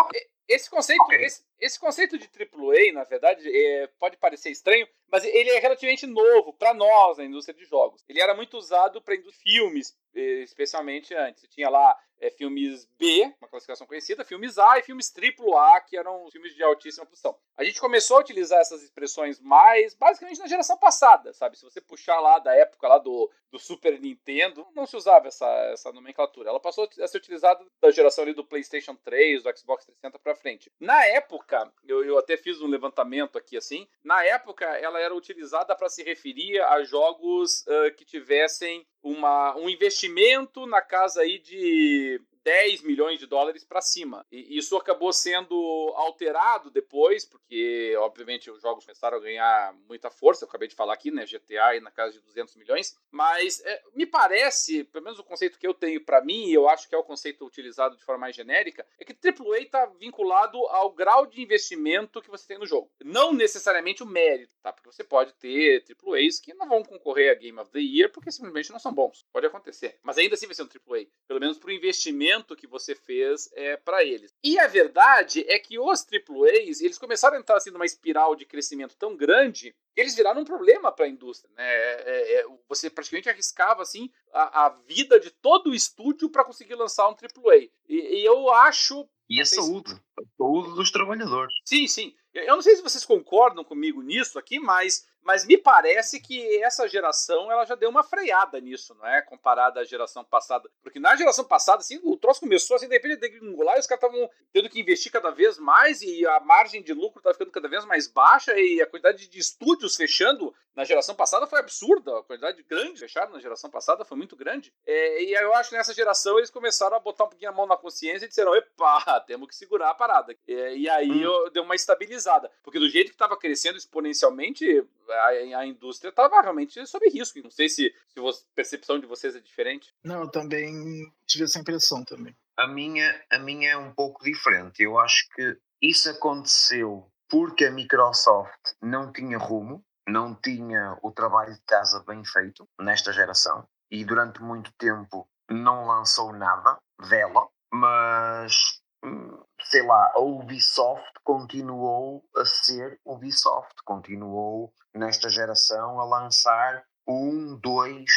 esse conceito, okay. esse, esse, conceito de AAA, na verdade, é, pode parecer estranho, mas ele é relativamente novo para nós na indústria de jogos. Ele era muito usado para filmes, eh, especialmente antes. Tinha lá é, filmes B, uma classificação conhecida, filmes A e filmes AAA, que eram filmes de altíssima produção. A gente começou a utilizar essas expressões mais, basicamente, na geração passada, sabe? Se você puxar lá da época lá do, do Super Nintendo, não se usava essa, essa nomenclatura. Ela passou a ser utilizada da geração ali do PlayStation 3, do Xbox 360 para frente. Na época, eu, eu até fiz um levantamento aqui assim, na época ela era utilizada para se referir a jogos uh, que tivessem uma, um investimento na casa aí de 10 milhões de dólares para cima. E isso acabou sendo alterado depois, porque, obviamente, os jogos começaram a ganhar muita força. Eu acabei de falar aqui, né? GTA aí na casa de 200 milhões. Mas é, me parece, pelo menos o conceito que eu tenho para mim, e eu acho que é o conceito utilizado de forma mais genérica, é que AAA está vinculado ao grau de investimento que você tem no jogo. Não necessariamente o mérito, tá? Porque você pode ter AAAs que não vão concorrer a Game of the Year porque simplesmente não são bons. Pode acontecer. Mas ainda assim vai ser um AAA. Pelo menos pro investimento que você fez é, para eles. E a verdade é que os AAAs, eles começaram a entrar assim, numa espiral de crescimento tão grande que eles viraram um problema para a indústria. Né? É, é, é, você praticamente arriscava assim, a, a vida de todo o estúdio para conseguir lançar um AAA. E, e eu acho e a saúde, a saúde dos trabalhadores. Sim, sim. Eu não sei se vocês concordam comigo nisso aqui, mas mas me parece que essa geração ela já deu uma freada nisso, não é? Comparada à geração passada. Porque na geração passada, assim, o troço começou assim, de repente, degringolar e os caras estavam tendo que investir cada vez mais e a margem de lucro estava ficando cada vez mais baixa e a quantidade de estúdios fechando na geração passada foi absurda. A quantidade grande fechada na geração passada foi muito grande. É, e eu acho que nessa geração eles começaram a botar um pouquinho a mão na consciência e disseram: epa, temos que segurar a parada. É, e aí hum. eu, deu uma estabilizada. Porque do jeito que estava crescendo exponencialmente, a, a indústria estava realmente sob risco. Não sei se, se a percepção de vocês é diferente. Não, eu também tive essa impressão também. A minha, a minha é um pouco diferente. Eu acho que isso aconteceu porque a Microsoft não tinha rumo, não tinha o trabalho de casa bem feito nesta geração e durante muito tempo não lançou nada dela, mas hum, sei lá, a Ubisoft continuou a ser Ubisoft, continuou nesta geração a lançar um, dois,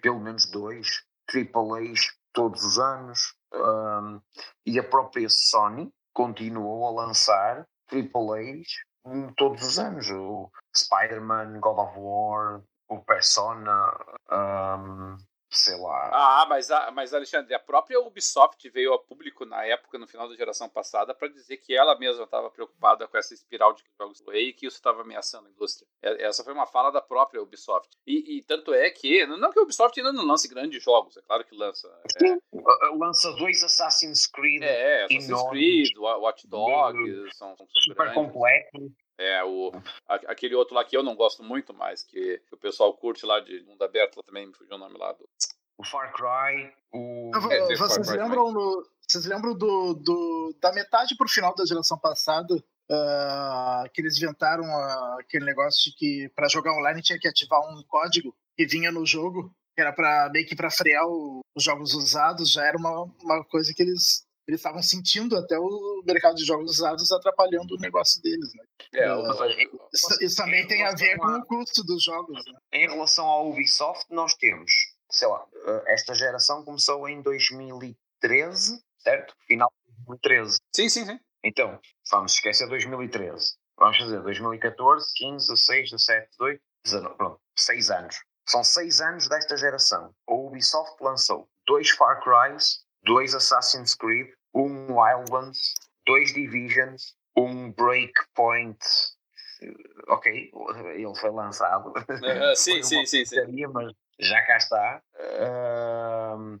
pelo menos dois AAAs todos os anos. Um, e a própria Sony continuou a lançar AAAs todos os anos. O Spider-Man, God of War, o Persona, um, sei lá. Ah, mas, mas Alexandre, a própria Ubisoft veio a público na época, no final da geração passada, para dizer que ela mesma estava preocupada com essa espiral de jogos play e que isso estava ameaçando a indústria. Essa foi uma fala da própria Ubisoft. E, e, tanto é que, não que a Ubisoft ainda não lance grandes jogos, é claro que lança. É, lança dois Assassin's Creed. É, Assassin's enormes, Creed, Watch Dogs, são, são super completos. É, o, aquele outro lá que eu não gosto muito mais, que, que o pessoal curte lá de mundo aberto, lá também me fugiu o nome lá do. O Far Cry, o. É, vocês, lembram no, vocês lembram do, do, da metade pro final da geração passada? Uh, que eles inventaram uh, aquele negócio de que para jogar online tinha que ativar um código que vinha no jogo, que era para meio que para frear o, os jogos usados, já era uma, uma coisa que eles eles estavam sentindo até o mercado de jogos usados atrapalhando o negócio deles, né? É, uh, isso, isso, também tem a ver com o custo dos jogos. Né? Em relação ao Ubisoft, nós temos, sei lá, esta geração começou em 2013, certo? Final de 2013. Sim, sim, sim. Então, vamos esquecer 2013. Vamos fazer 2014, 15, 16, 17, 18, 19, pronto, 6 anos. São 6 anos desta geração. A Ubisoft lançou dois Far Crys dois Assassin's Creed, um Wildlands, dois Divisions, um Breakpoint. Ok, ele foi lançado. Uh, sim, sim, sim, sim. Mas já cá está. Uh,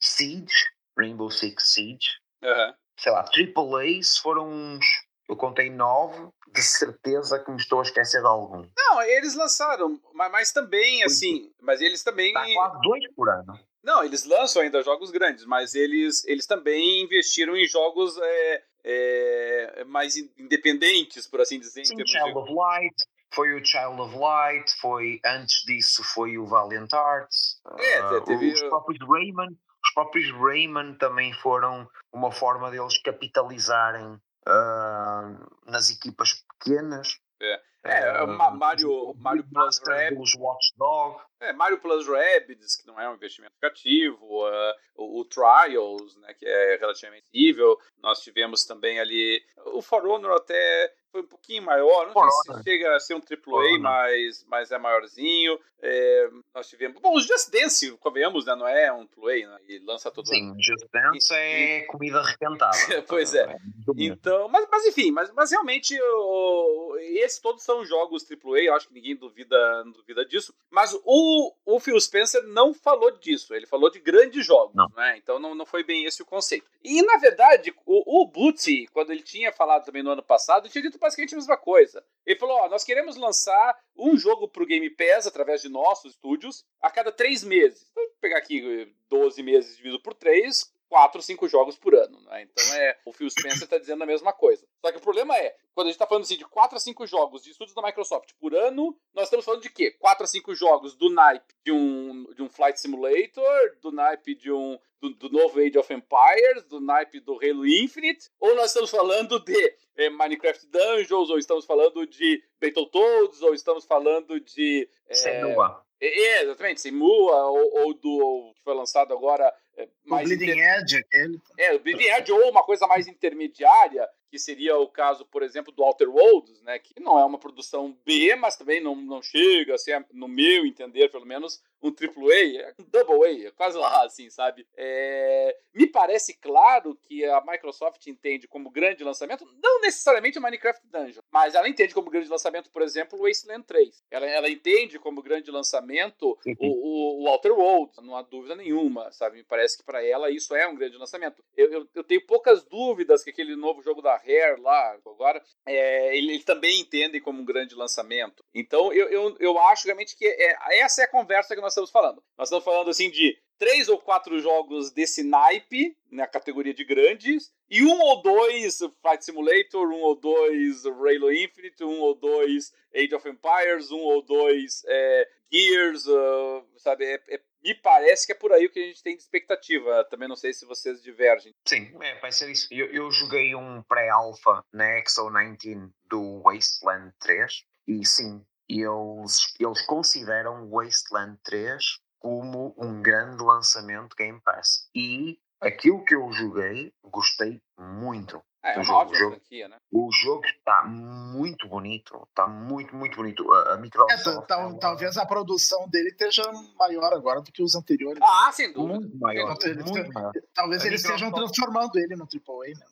Siege, Rainbow Six Siege. Uh -huh. Sei lá, AAAs foram uns. Eu contei nove, de certeza que me estou a esquecer de algum. Não, eles lançaram, mas, mas também, assim, mas eles também. Dá quase dois por ano. Não, eles lançam ainda jogos grandes, mas eles, eles também investiram em jogos é, é, mais independentes, por assim dizer. Sim, Child de... of Light, foi o Child of Light, foi antes disso foi o Valiant Arts. É, uh, teve... Os próprios Rayman, os próprios Rayman também foram uma forma deles capitalizarem uh, nas equipas pequenas. É. É, uh, Mario, Mario Plus Rabbids. Watchdog. É, Mario Plus Rabbids, que não é um investimento negativo. Uh, o, o, Trials, né, que é relativamente nível. Nós tivemos também ali. O For Honor até foi um pouquinho maior. Não sei se chega a ser um AAA, mas, mas é maiorzinho. É, nós tivemos. Bom, o Just Dance, convenhamos, né? Não é um AAA, né? E lança todo Sim, ano. Just Dance e, é comida arrebentada. pois é. é então, mas, mas enfim, mas, mas realmente o, esses todos são jogos AAA, eu acho que ninguém duvida, duvida disso. Mas o, o Phil Spencer não falou disso, ele falou de grandes jogos, não. né? Então não, não foi bem esse o conceito. E na verdade, o, o Booty, quando ele tinha falado também no ano passado, tinha dito basicamente a mesma coisa. Ele falou: Ó, nós queremos lançar um jogo pro Game Pass através de nossos estúdios a cada três meses. Então, vou pegar aqui 12 meses dividido por três, quatro, cinco jogos por ano. Né? Então é o Phil Spencer está dizendo a mesma coisa. Só que o problema é, quando a gente está falando assim, de quatro a cinco jogos de estúdios da Microsoft por ano, nós estamos falando de quê? Quatro a cinco jogos do naipe de um, de um Flight Simulator, do naipe de um do, do, novo Age of Empires, do naipe do Halo Infinite, ou nós estamos falando de é, Minecraft Dungeons, ou estamos falando de Battletoads, ou estamos falando de. É, Senua. É, exatamente, Simua, ou, ou do ou, que foi lançado agora. É, mais o Bleeding inter... Edge, aquele. É, o Bleeding Edge, ou uma coisa mais intermediária, que seria o caso, por exemplo, do Outer Worlds, né, que não é uma produção B, mas também não, não chega a ser, no meu entender, pelo menos, um AAA, é um Double A, é quase lá, assim, sabe? É... Me parece claro que a Microsoft entende como grande lançamento, não necessariamente o Minecraft Dungeon, mas ela entende como grande lançamento, por exemplo, o Wasteland 3. Ela, ela entende como grande lançamento o, o, o Outer Worlds, não há dúvida nenhuma, sabe? Me parece que para ela isso é um grande lançamento. Eu, eu, eu tenho poucas dúvidas que aquele novo jogo da Hair lá, agora, é, eles também entendem como um grande lançamento. Então, eu, eu, eu acho realmente que é, essa é a conversa que nós estamos falando. Nós estamos falando, assim, de três ou quatro jogos desse naipe, na categoria de grandes, e um ou dois Flight Simulator, um ou dois Halo Infinite, um ou dois Age of Empires, um ou dois é, Gears, uh, sabe? É, é, me parece que é por aí o que a gente tem de expectativa. Também não sei se vocês divergem. Sim, é, vai ser isso. Eu, eu joguei um pré-alpha na XO19 do Wasteland 3 e sim, eles, eles consideram Wasteland 3 como um grande lançamento Game Pass. E aquilo que eu joguei, gostei muito. É, é jogo, ótima jogo. franquia, né? O jogo está muito bonito, está muito, muito bonito. A, a É, Microsoft. tal- tal- ela- talvez a produção dele esteja maior agora do que os anteriores. Ah, sem dúvida. muito maior, muito maior. talvez a eles estejam Microsoft- transformando ele no AAA, né?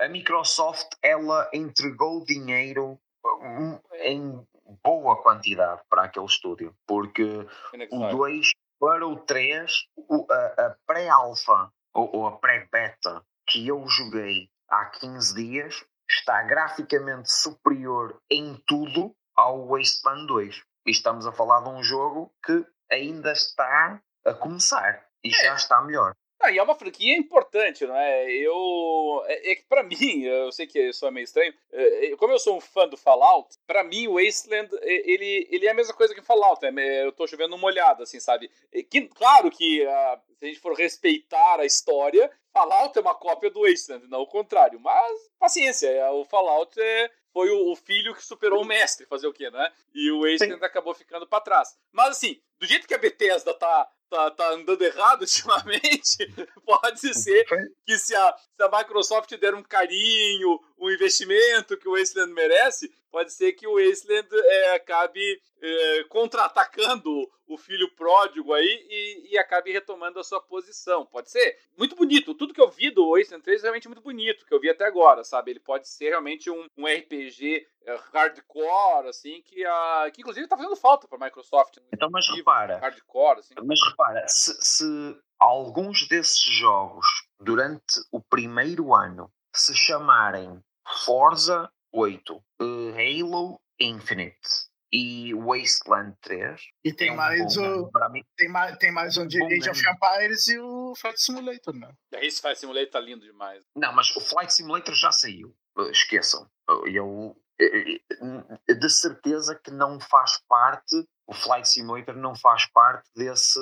A Microsoft ela entregou dinheiro em boa quantidade para aquele estúdio, porque o Inexorável. 2 para o 3, o- a, a pré-alpha ou, ou a pré-beta que eu joguei há 15 dias está graficamente superior em tudo ao Wasteland 2. E estamos a falar de um jogo que ainda está a começar e já está melhor. Ah, e é uma franquia importante, não é? Eu. É, é que pra mim, eu sei que isso é meio estranho, é, é, como eu sou um fã do Fallout, pra mim o Wasteland, é, ele, ele é a mesma coisa que Fallout, é, eu tô chovendo uma olhada, assim, sabe? É que, claro que ah, se a gente for respeitar a história, Fallout é uma cópia do Wasteland, não o contrário, mas paciência, o Fallout é, foi o, o filho que superou o mestre, fazer o quê, né? E o Wasteland acabou ficando pra trás. Mas assim, do jeito que a Bethesda tá, tá, tá andando errado ultimamente, pode ser que se a, se a Microsoft der um carinho, um investimento que o Wasteland merece, pode ser que o Wasteland é, acabe é, contra-atacando o filho pródigo aí e, e acabe retomando a sua posição. Pode ser? Muito bonito. Tudo que eu vi do Wasteland 3 é realmente muito bonito, que eu vi até agora, sabe? Ele pode ser realmente um, um RPG é, hardcore, assim, que, a, que inclusive tá fazendo falta pra Microsoft. Então, mas repara, Hardcore, assim. Mas repara, se, se alguns desses jogos durante o primeiro ano se chamarem Forza 8, eh, Halo Infinite e Wasteland 3, E tem é um mais o. nome para mim. Tem mais, tem mais um de Bom Age of. Empires e o Flight Simulator, né? Esse Flight Simulator tá lindo demais. Não, mas o Flight Simulator já saiu. Eh, Esqueçam. Eu, eh, eh, de certeza que não faz parte, o Flight Simulator não faz parte desse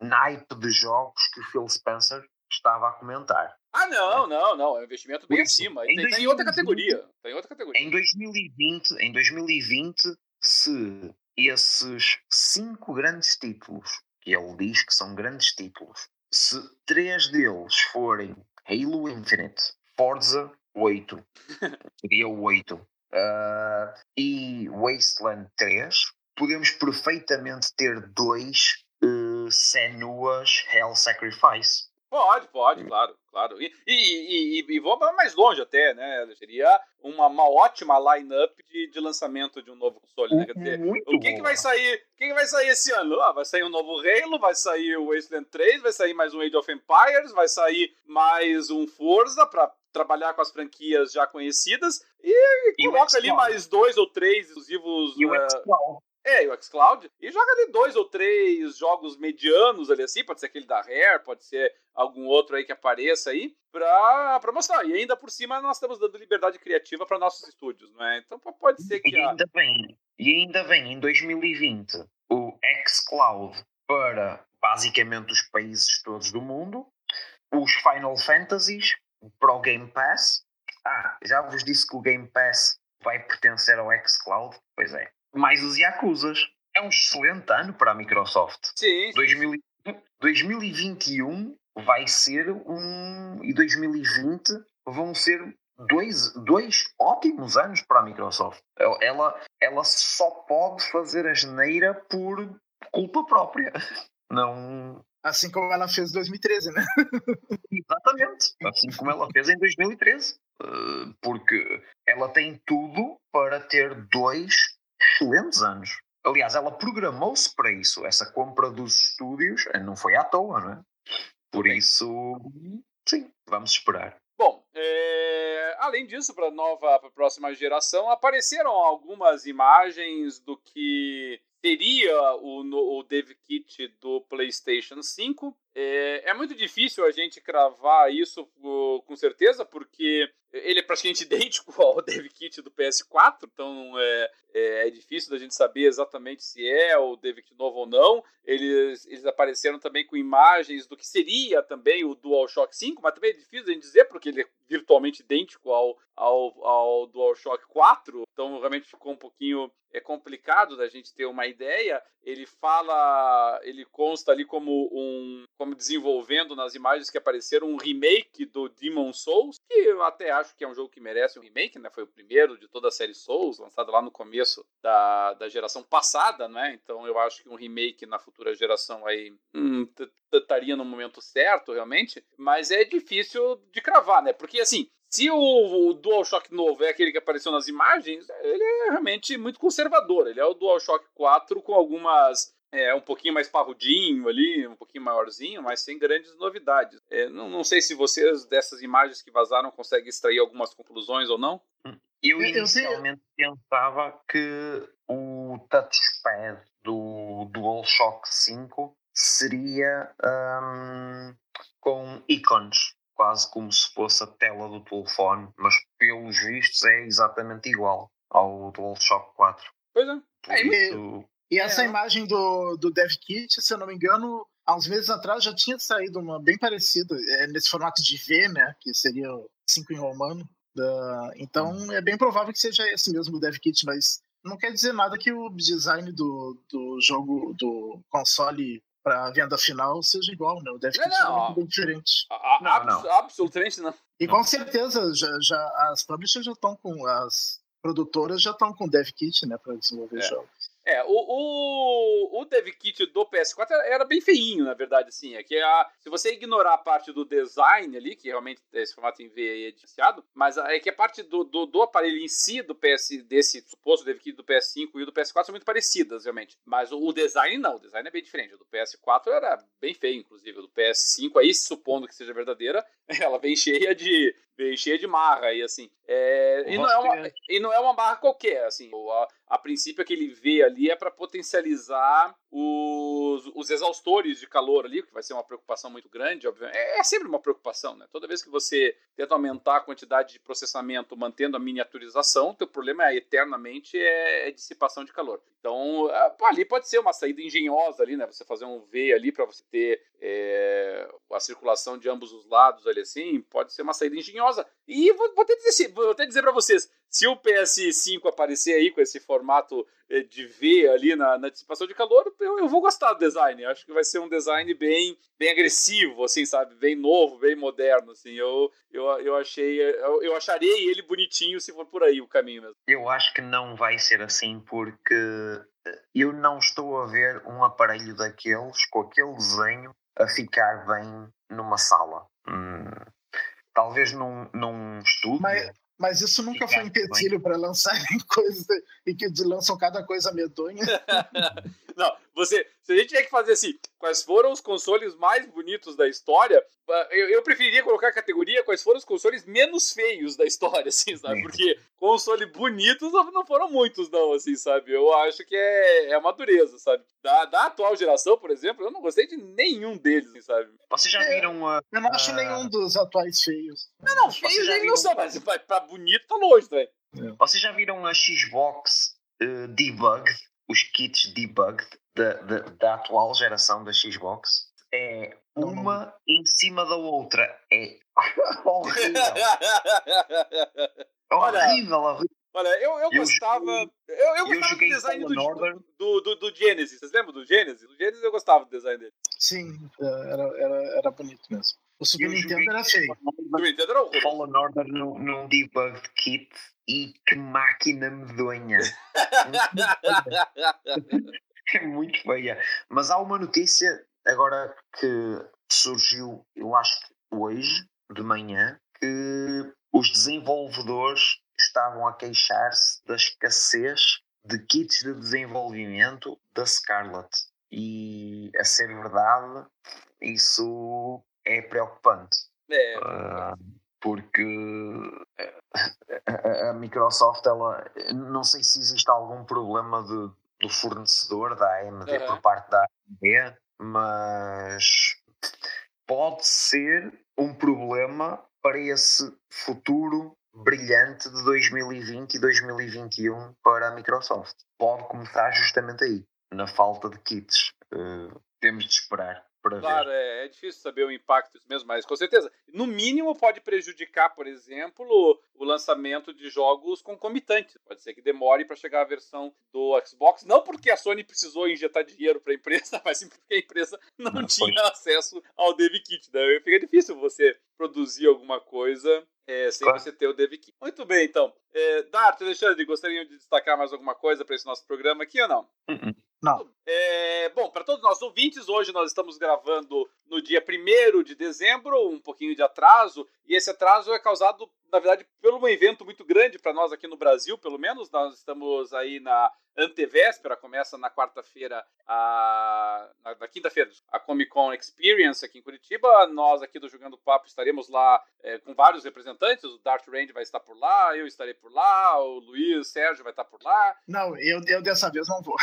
naipe de jogos que o Phil Spencer estava a comentar. Ah, não, não, não. É um investimento bem isso, acima. em Tem, tem outra 2020, categoria. Tem outra categoria. Em 2020, em 2020, se esses cinco grandes títulos, que ele diz que são grandes títulos, se três deles forem Halo Infinite, Forza 8, seria o 8, ah, e Wasteland 3, podemos perfeitamente ter dois uh, Senuas Hell Sacrifice. Pode, pode, claro, claro. E, e, e, e vou mais longe até, né? Seria uma, uma ótima line-up de, de lançamento de um novo console, né? Quer dizer, Muito o que, que vai sair? O que, que vai sair esse ano? Ah, vai sair um novo Halo, vai sair o Wasteland 3, vai sair mais um Age of Empires, vai sair mais um Forza para trabalhar com as franquias já conhecidas e, E coloca ali mais dois ou três exclusivos. E o xCloud. É, e o xCloud. E joga ali dois ou três jogos medianos ali assim, pode ser aquele da Rare, pode ser algum outro aí que apareça aí, pra, pra mostrar. E ainda por cima nós estamos dando liberdade criativa para nossos estúdios, não é? Então pode ser que E a... ainda vem, e ainda vem em 2020 o xCloud para basicamente os países todos do mundo, os Final Fantasies para o Game Pass. Ah, já vos disse que o Game Pass vai pertencer ao xCloud? Pois é. Mais os Yakuzas. É um excelente ano para a Microsoft. Sim, 2000 2021 vai ser um. e 2020 vão ser dois, dois ótimos anos para a Microsoft. Ela, ela só pode fazer a geneira por culpa própria. Não. Assim como ela fez em 2013, né? Exatamente. Assim como ela fez em 2013. Uh, Porque ela tem tudo para ter dois excelentes anos. Aliás, ela programou-se para isso. Essa compra dos estúdios eh, não foi à toa, não é? Por isso, sim, vamos esperar. Bom, é, além disso, para nova, para próxima geração, apareceram algumas imagens do que seria o, o Dev Kit do PlayStation 5. É, é muito difícil a gente cravar isso com certeza, porque ele é praticamente idêntico ao Dev Kit do PS4, então é, é, é difícil da gente saber exatamente se é o Dev Kit novo ou não. Eles, eles apareceram também com imagens do que seria também o DualShock 5, mas também é difícil a gente dizer, porque ele é virtualmente idêntico ao, ao, ao DualShock 4. então realmente ficou um pouquinho é complicado da gente ter uma ideia. Ele fala, ele consta ali como um, como desenvolvendo nas imagens que apareceram um remake do Demon Souls, que eu até acho que é um jogo que merece um remake, né? Foi o primeiro de toda a série Souls, lançado lá no começo da, da geração passada, né? Então eu acho que um remake na futura geração aí hum, estaria no momento certo, realmente. Mas é difícil de cravar, né? Porque assim, se o, o DualShock novo é aquele que apareceu nas imagens, ele é realmente muito conservador. Ele é o DualShock 4 com algumas é um pouquinho mais parrudinho ali, um pouquinho maiorzinho, mas sem grandes novidades. É, não, não sei se vocês, dessas imagens que vazaram, conseguem extrair algumas conclusões ou não. Eu inicialmente eu pensava que o touchpad do DualShock 5 seria um, com ícones quase como se fosse a tela do telefone, mas pelos vistos é exatamente igual ao DualShock 4. Pois é. é isso... E essa é. imagem do, do DevKit, se eu não me engano, há uns meses atrás já tinha saído uma bem parecida, é, nesse formato de V, né? Que seria 5 em romano. Da... Então hum. é bem provável que seja esse mesmo DevKit, mas não quer dizer nada que o design do, do jogo, do console para venda final seja igual, né? O Dev Kit não, é bem diferente. A, não, não. Absolutamente não. E com certeza já, já as publishers já estão com as produtoras já estão com Dev Kit, né, para desenvolver é. jogos. É, o, o, o dev kit do PS4 era bem feinho, na verdade, assim. É que a, se você ignorar a parte do design ali, que realmente esse formato em V é diferenciado, mas é que a parte do, do, do, aparelho em si, do PS, desse suposto dev kit do PS5 e do PS4 são muito parecidas, realmente. Mas o, o design não, o design é bem diferente. O do PS4 era bem feio, inclusive. O do PS5, aí, supondo que seja verdadeira, ela vem cheia de, bem cheia de marra e assim. É, e, não é uma, e não é uma marra qualquer, assim. A, a princípio, aquele V ali é para potencializar os, os exaustores de calor ali, que vai ser uma preocupação muito grande, obviamente. É, é, sempre uma preocupação, né? Toda vez que você tenta aumentar a quantidade de processamento mantendo a miniaturização, teu problema é eternamente é, é dissipação de calor. Então, é, ali pode ser uma saída engenhosa ali, né? Você fazer um V ali para você ter é, a circulação de ambos os lados ali assim, pode ser uma saída engenhosa. E vou, vou até dizer, vou dizer para vocês, se o PS5 aparecer aí com esse formato de V ali na, na dissipação de calor, eu, eu, vou gostar do design. Acho que vai ser um design bem, bem agressivo, assim, sabe? Bem novo, bem moderno, assim. Eu, eu, eu achei, eu, eu acharei ele bonitinho se for por aí o caminho mesmo. Eu acho que não vai ser assim porque eu não estou a ver um aparelho daqueles com aquele desenho a ficar bem numa sala. Hum, talvez num, num estúdio. Mas, mas isso nunca foi empecilho para lançarem coisas e que lançam cada coisa medonha. Não, você, se a gente tiver que fazer assim, quais foram os consoles mais bonitos da história, ah, eu, eu preferiria colocar a categoria quais foram os consoles menos feios da história, assim, sabe? Porque console bonitos não foram muitos, não, assim, sabe? Eu acho que é, é uma dureza, sabe? Da, da atual geração, por exemplo, eu não gostei de nenhum deles, assim, sabe? Vocês já viram a. Eu não acho nenhum dos atuais feios. Não, não, feios eles não são, mas pra, pra bonito tá longe, velho. É. Vocês já viram a Xbox uh, Debug? Os kits debugged da, da, da atual geração da Xbox? É uma em cima da outra. É horrível. horrível, horrível. Olha, eu, eu, gostava. Eu, eu gostava do design do, do, do, do, Genesis. Vocês lembram do Genesis? Do Genesis eu gostava do design dele. Sim, é, era, era, era bonito mesmo. O Super Nintendo era feio. O Super Nintendo era horroroso. Fallen Order num, num debugged kit e que máquina medonha. é muito feia. Mas há uma notícia agora que surgiu, eu acho que hoje, de manhã, que os desenvolvedores estavam a queixar-se da escassez de kits de desenvolvimento da Scarlett. E, a ser verdade, isso é preocupante. É. Uh, porque a, a Microsoft, ela, não sei se existe algum problema de, do fornecedor da AMD uhum. por parte da AMD, mas pode ser um problema para esse futuro brilhante de 2020 e 2021 para a Microsoft. Pode começar justamente aí, na falta de kits. Uh, temos de esperar claro. É, é difícil saber o impacto disso mesmo, mas com certeza. No mínimo pode prejudicar, por exemplo, o lançamento de jogos concomitantes. Pode ser que demore para chegar a versão do Xbox, não porque a Sony precisou injetar dinheiro para a empresa, mas sim porque a empresa não, não tinha foi. acesso ao Dev Kit. Né? Fica difícil você produzir alguma coisa é, sem claro. você ter o Dev Kit. Muito bem, então. É, Dart, Alexandre, gostariam de destacar mais alguma coisa para esse nosso programa aqui ou não? Uh -uh. Não. É, bom, para todos os nossos ouvintes, hoje nós estamos gravando no dia 1 de dezembro, um pouquinho de atraso, e esse atraso é causado, na verdade, por um evento muito grande para nós aqui no Brasil, pelo menos. Nós estamos aí na antevéspera, começa na quarta-feira, a... na, na quinta-feira, a Comic Con Experience aqui em Curitiba. Nós aqui do Jogando Papo estaremos lá é, com vários representantes, o Dart Range vai estar por lá, eu estarei por lá, o Luiz, o Sérgio vai estar por lá. Não, eu, eu dessa vez não vou.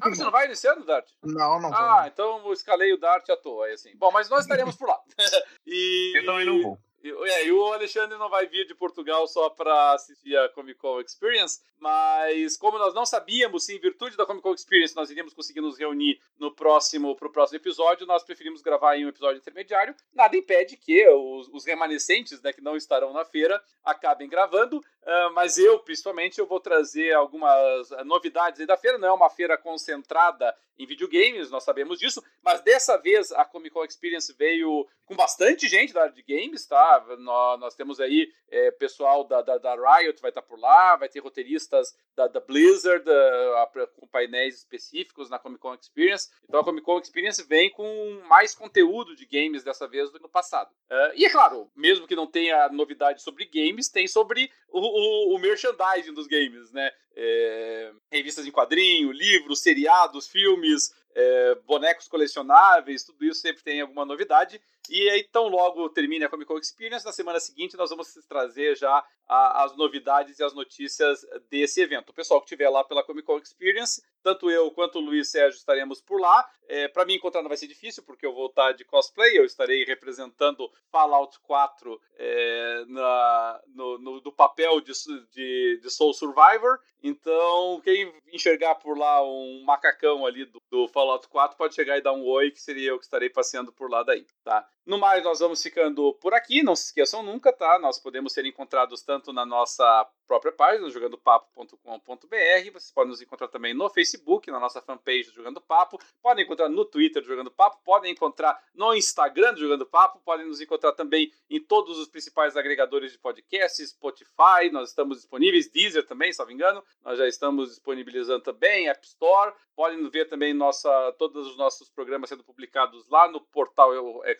Ah, você não vai nesse ano, Dart? Não, não vou. Ah, então eu escalei o Dart à toa, assim. Bom, mas nós estaremos por lá. e... Eu também não vou. O Alexandre não vai vir de Portugal só para assistir a Comic Con Experience, mas como nós não sabíamos se em virtude da Comic Con Experience nós iríamos conseguir nos reunir no próximo pro próximo episódio, nós preferimos gravar em um episódio intermediário. Nada impede que os, os remanescentes, né, que não estarão na feira, acabem gravando, uh, mas eu, principalmente, eu vou trazer algumas novidades da feira. Não é uma feira concentrada em videogames, nós sabemos disso, mas dessa vez a Comic Con Experience veio com bastante gente da área de games, tá? Nós, nós temos aí é, pessoal da, da, da, Riot vai estar tá por lá, vai ter roteiristas da, da Blizzard uh, com painéis específicos na Comic Con Experience. Então a Comic Con Experience vem com mais conteúdo de games dessa vez do que no passado. Uh, e é claro, mesmo que não tenha novidade sobre games, tem sobre o, o, o merchandising dos games, né? É, revistas em quadrinho, livros, seriados, filmes, é, bonecos colecionáveis, tudo isso sempre tem alguma novidade. E aí, tão logo termine a Comic Con Experience, na semana seguinte nós vamos trazer já a, as novidades e as notícias desse evento. O pessoal que estiver lá pela Comic Con Experience, tanto eu quanto o Luiz Sérgio estaremos por lá. É, para mim encontrar não vai ser difícil, porque eu vou estar de cosplay, eu estarei representando Fallout 4 é, na, no, no, do papel de, de, de, Soul Survivor. Então, quem enxergar por lá um macacão ali do, do Fallout 4 pode chegar e dar um oi, que seria eu que estarei passeando por lá daí, tá? No mais, nós vamos ficando por aqui. Não se esqueçam nunca, tá? Nós podemos ser encontrados tanto na nossa própria página, jogandopapo.com.br. Vocês podem nos encontrar também no Facebook, na nossa fanpage do Jogando Papo. Podem encontrar no Twitter do Jogando Papo. Podem encontrar no Instagram do Jogando Papo. Podem nos encontrar também em todos os principais agregadores de podcasts, Spotify. Nós estamos disponíveis, Deezer também, se não me engano. Nós já estamos disponibilizando também, App Store. Podem ver também nossa, todos os nossos programas sendo publicados lá no portal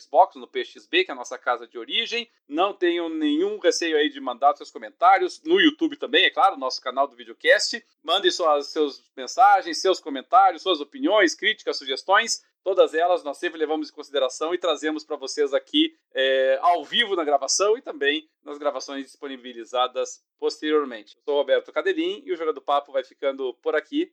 Xbox no PXB, que é a nossa casa de origem. Não tenham nenhum receio aí de mandar seus comentários. No YouTube também, é claro, nosso canal do videocast. Mandem suas seus mensagens, seus comentários, suas opiniões, críticas, sugestões. Todas elas nós sempre levamos em consideração e trazemos para vocês aqui é, ao vivo na gravação e também nas gravações disponibilizadas posteriormente. Eu sou Roberto Cadelin e o Jogo do Papo vai ficando por aqui.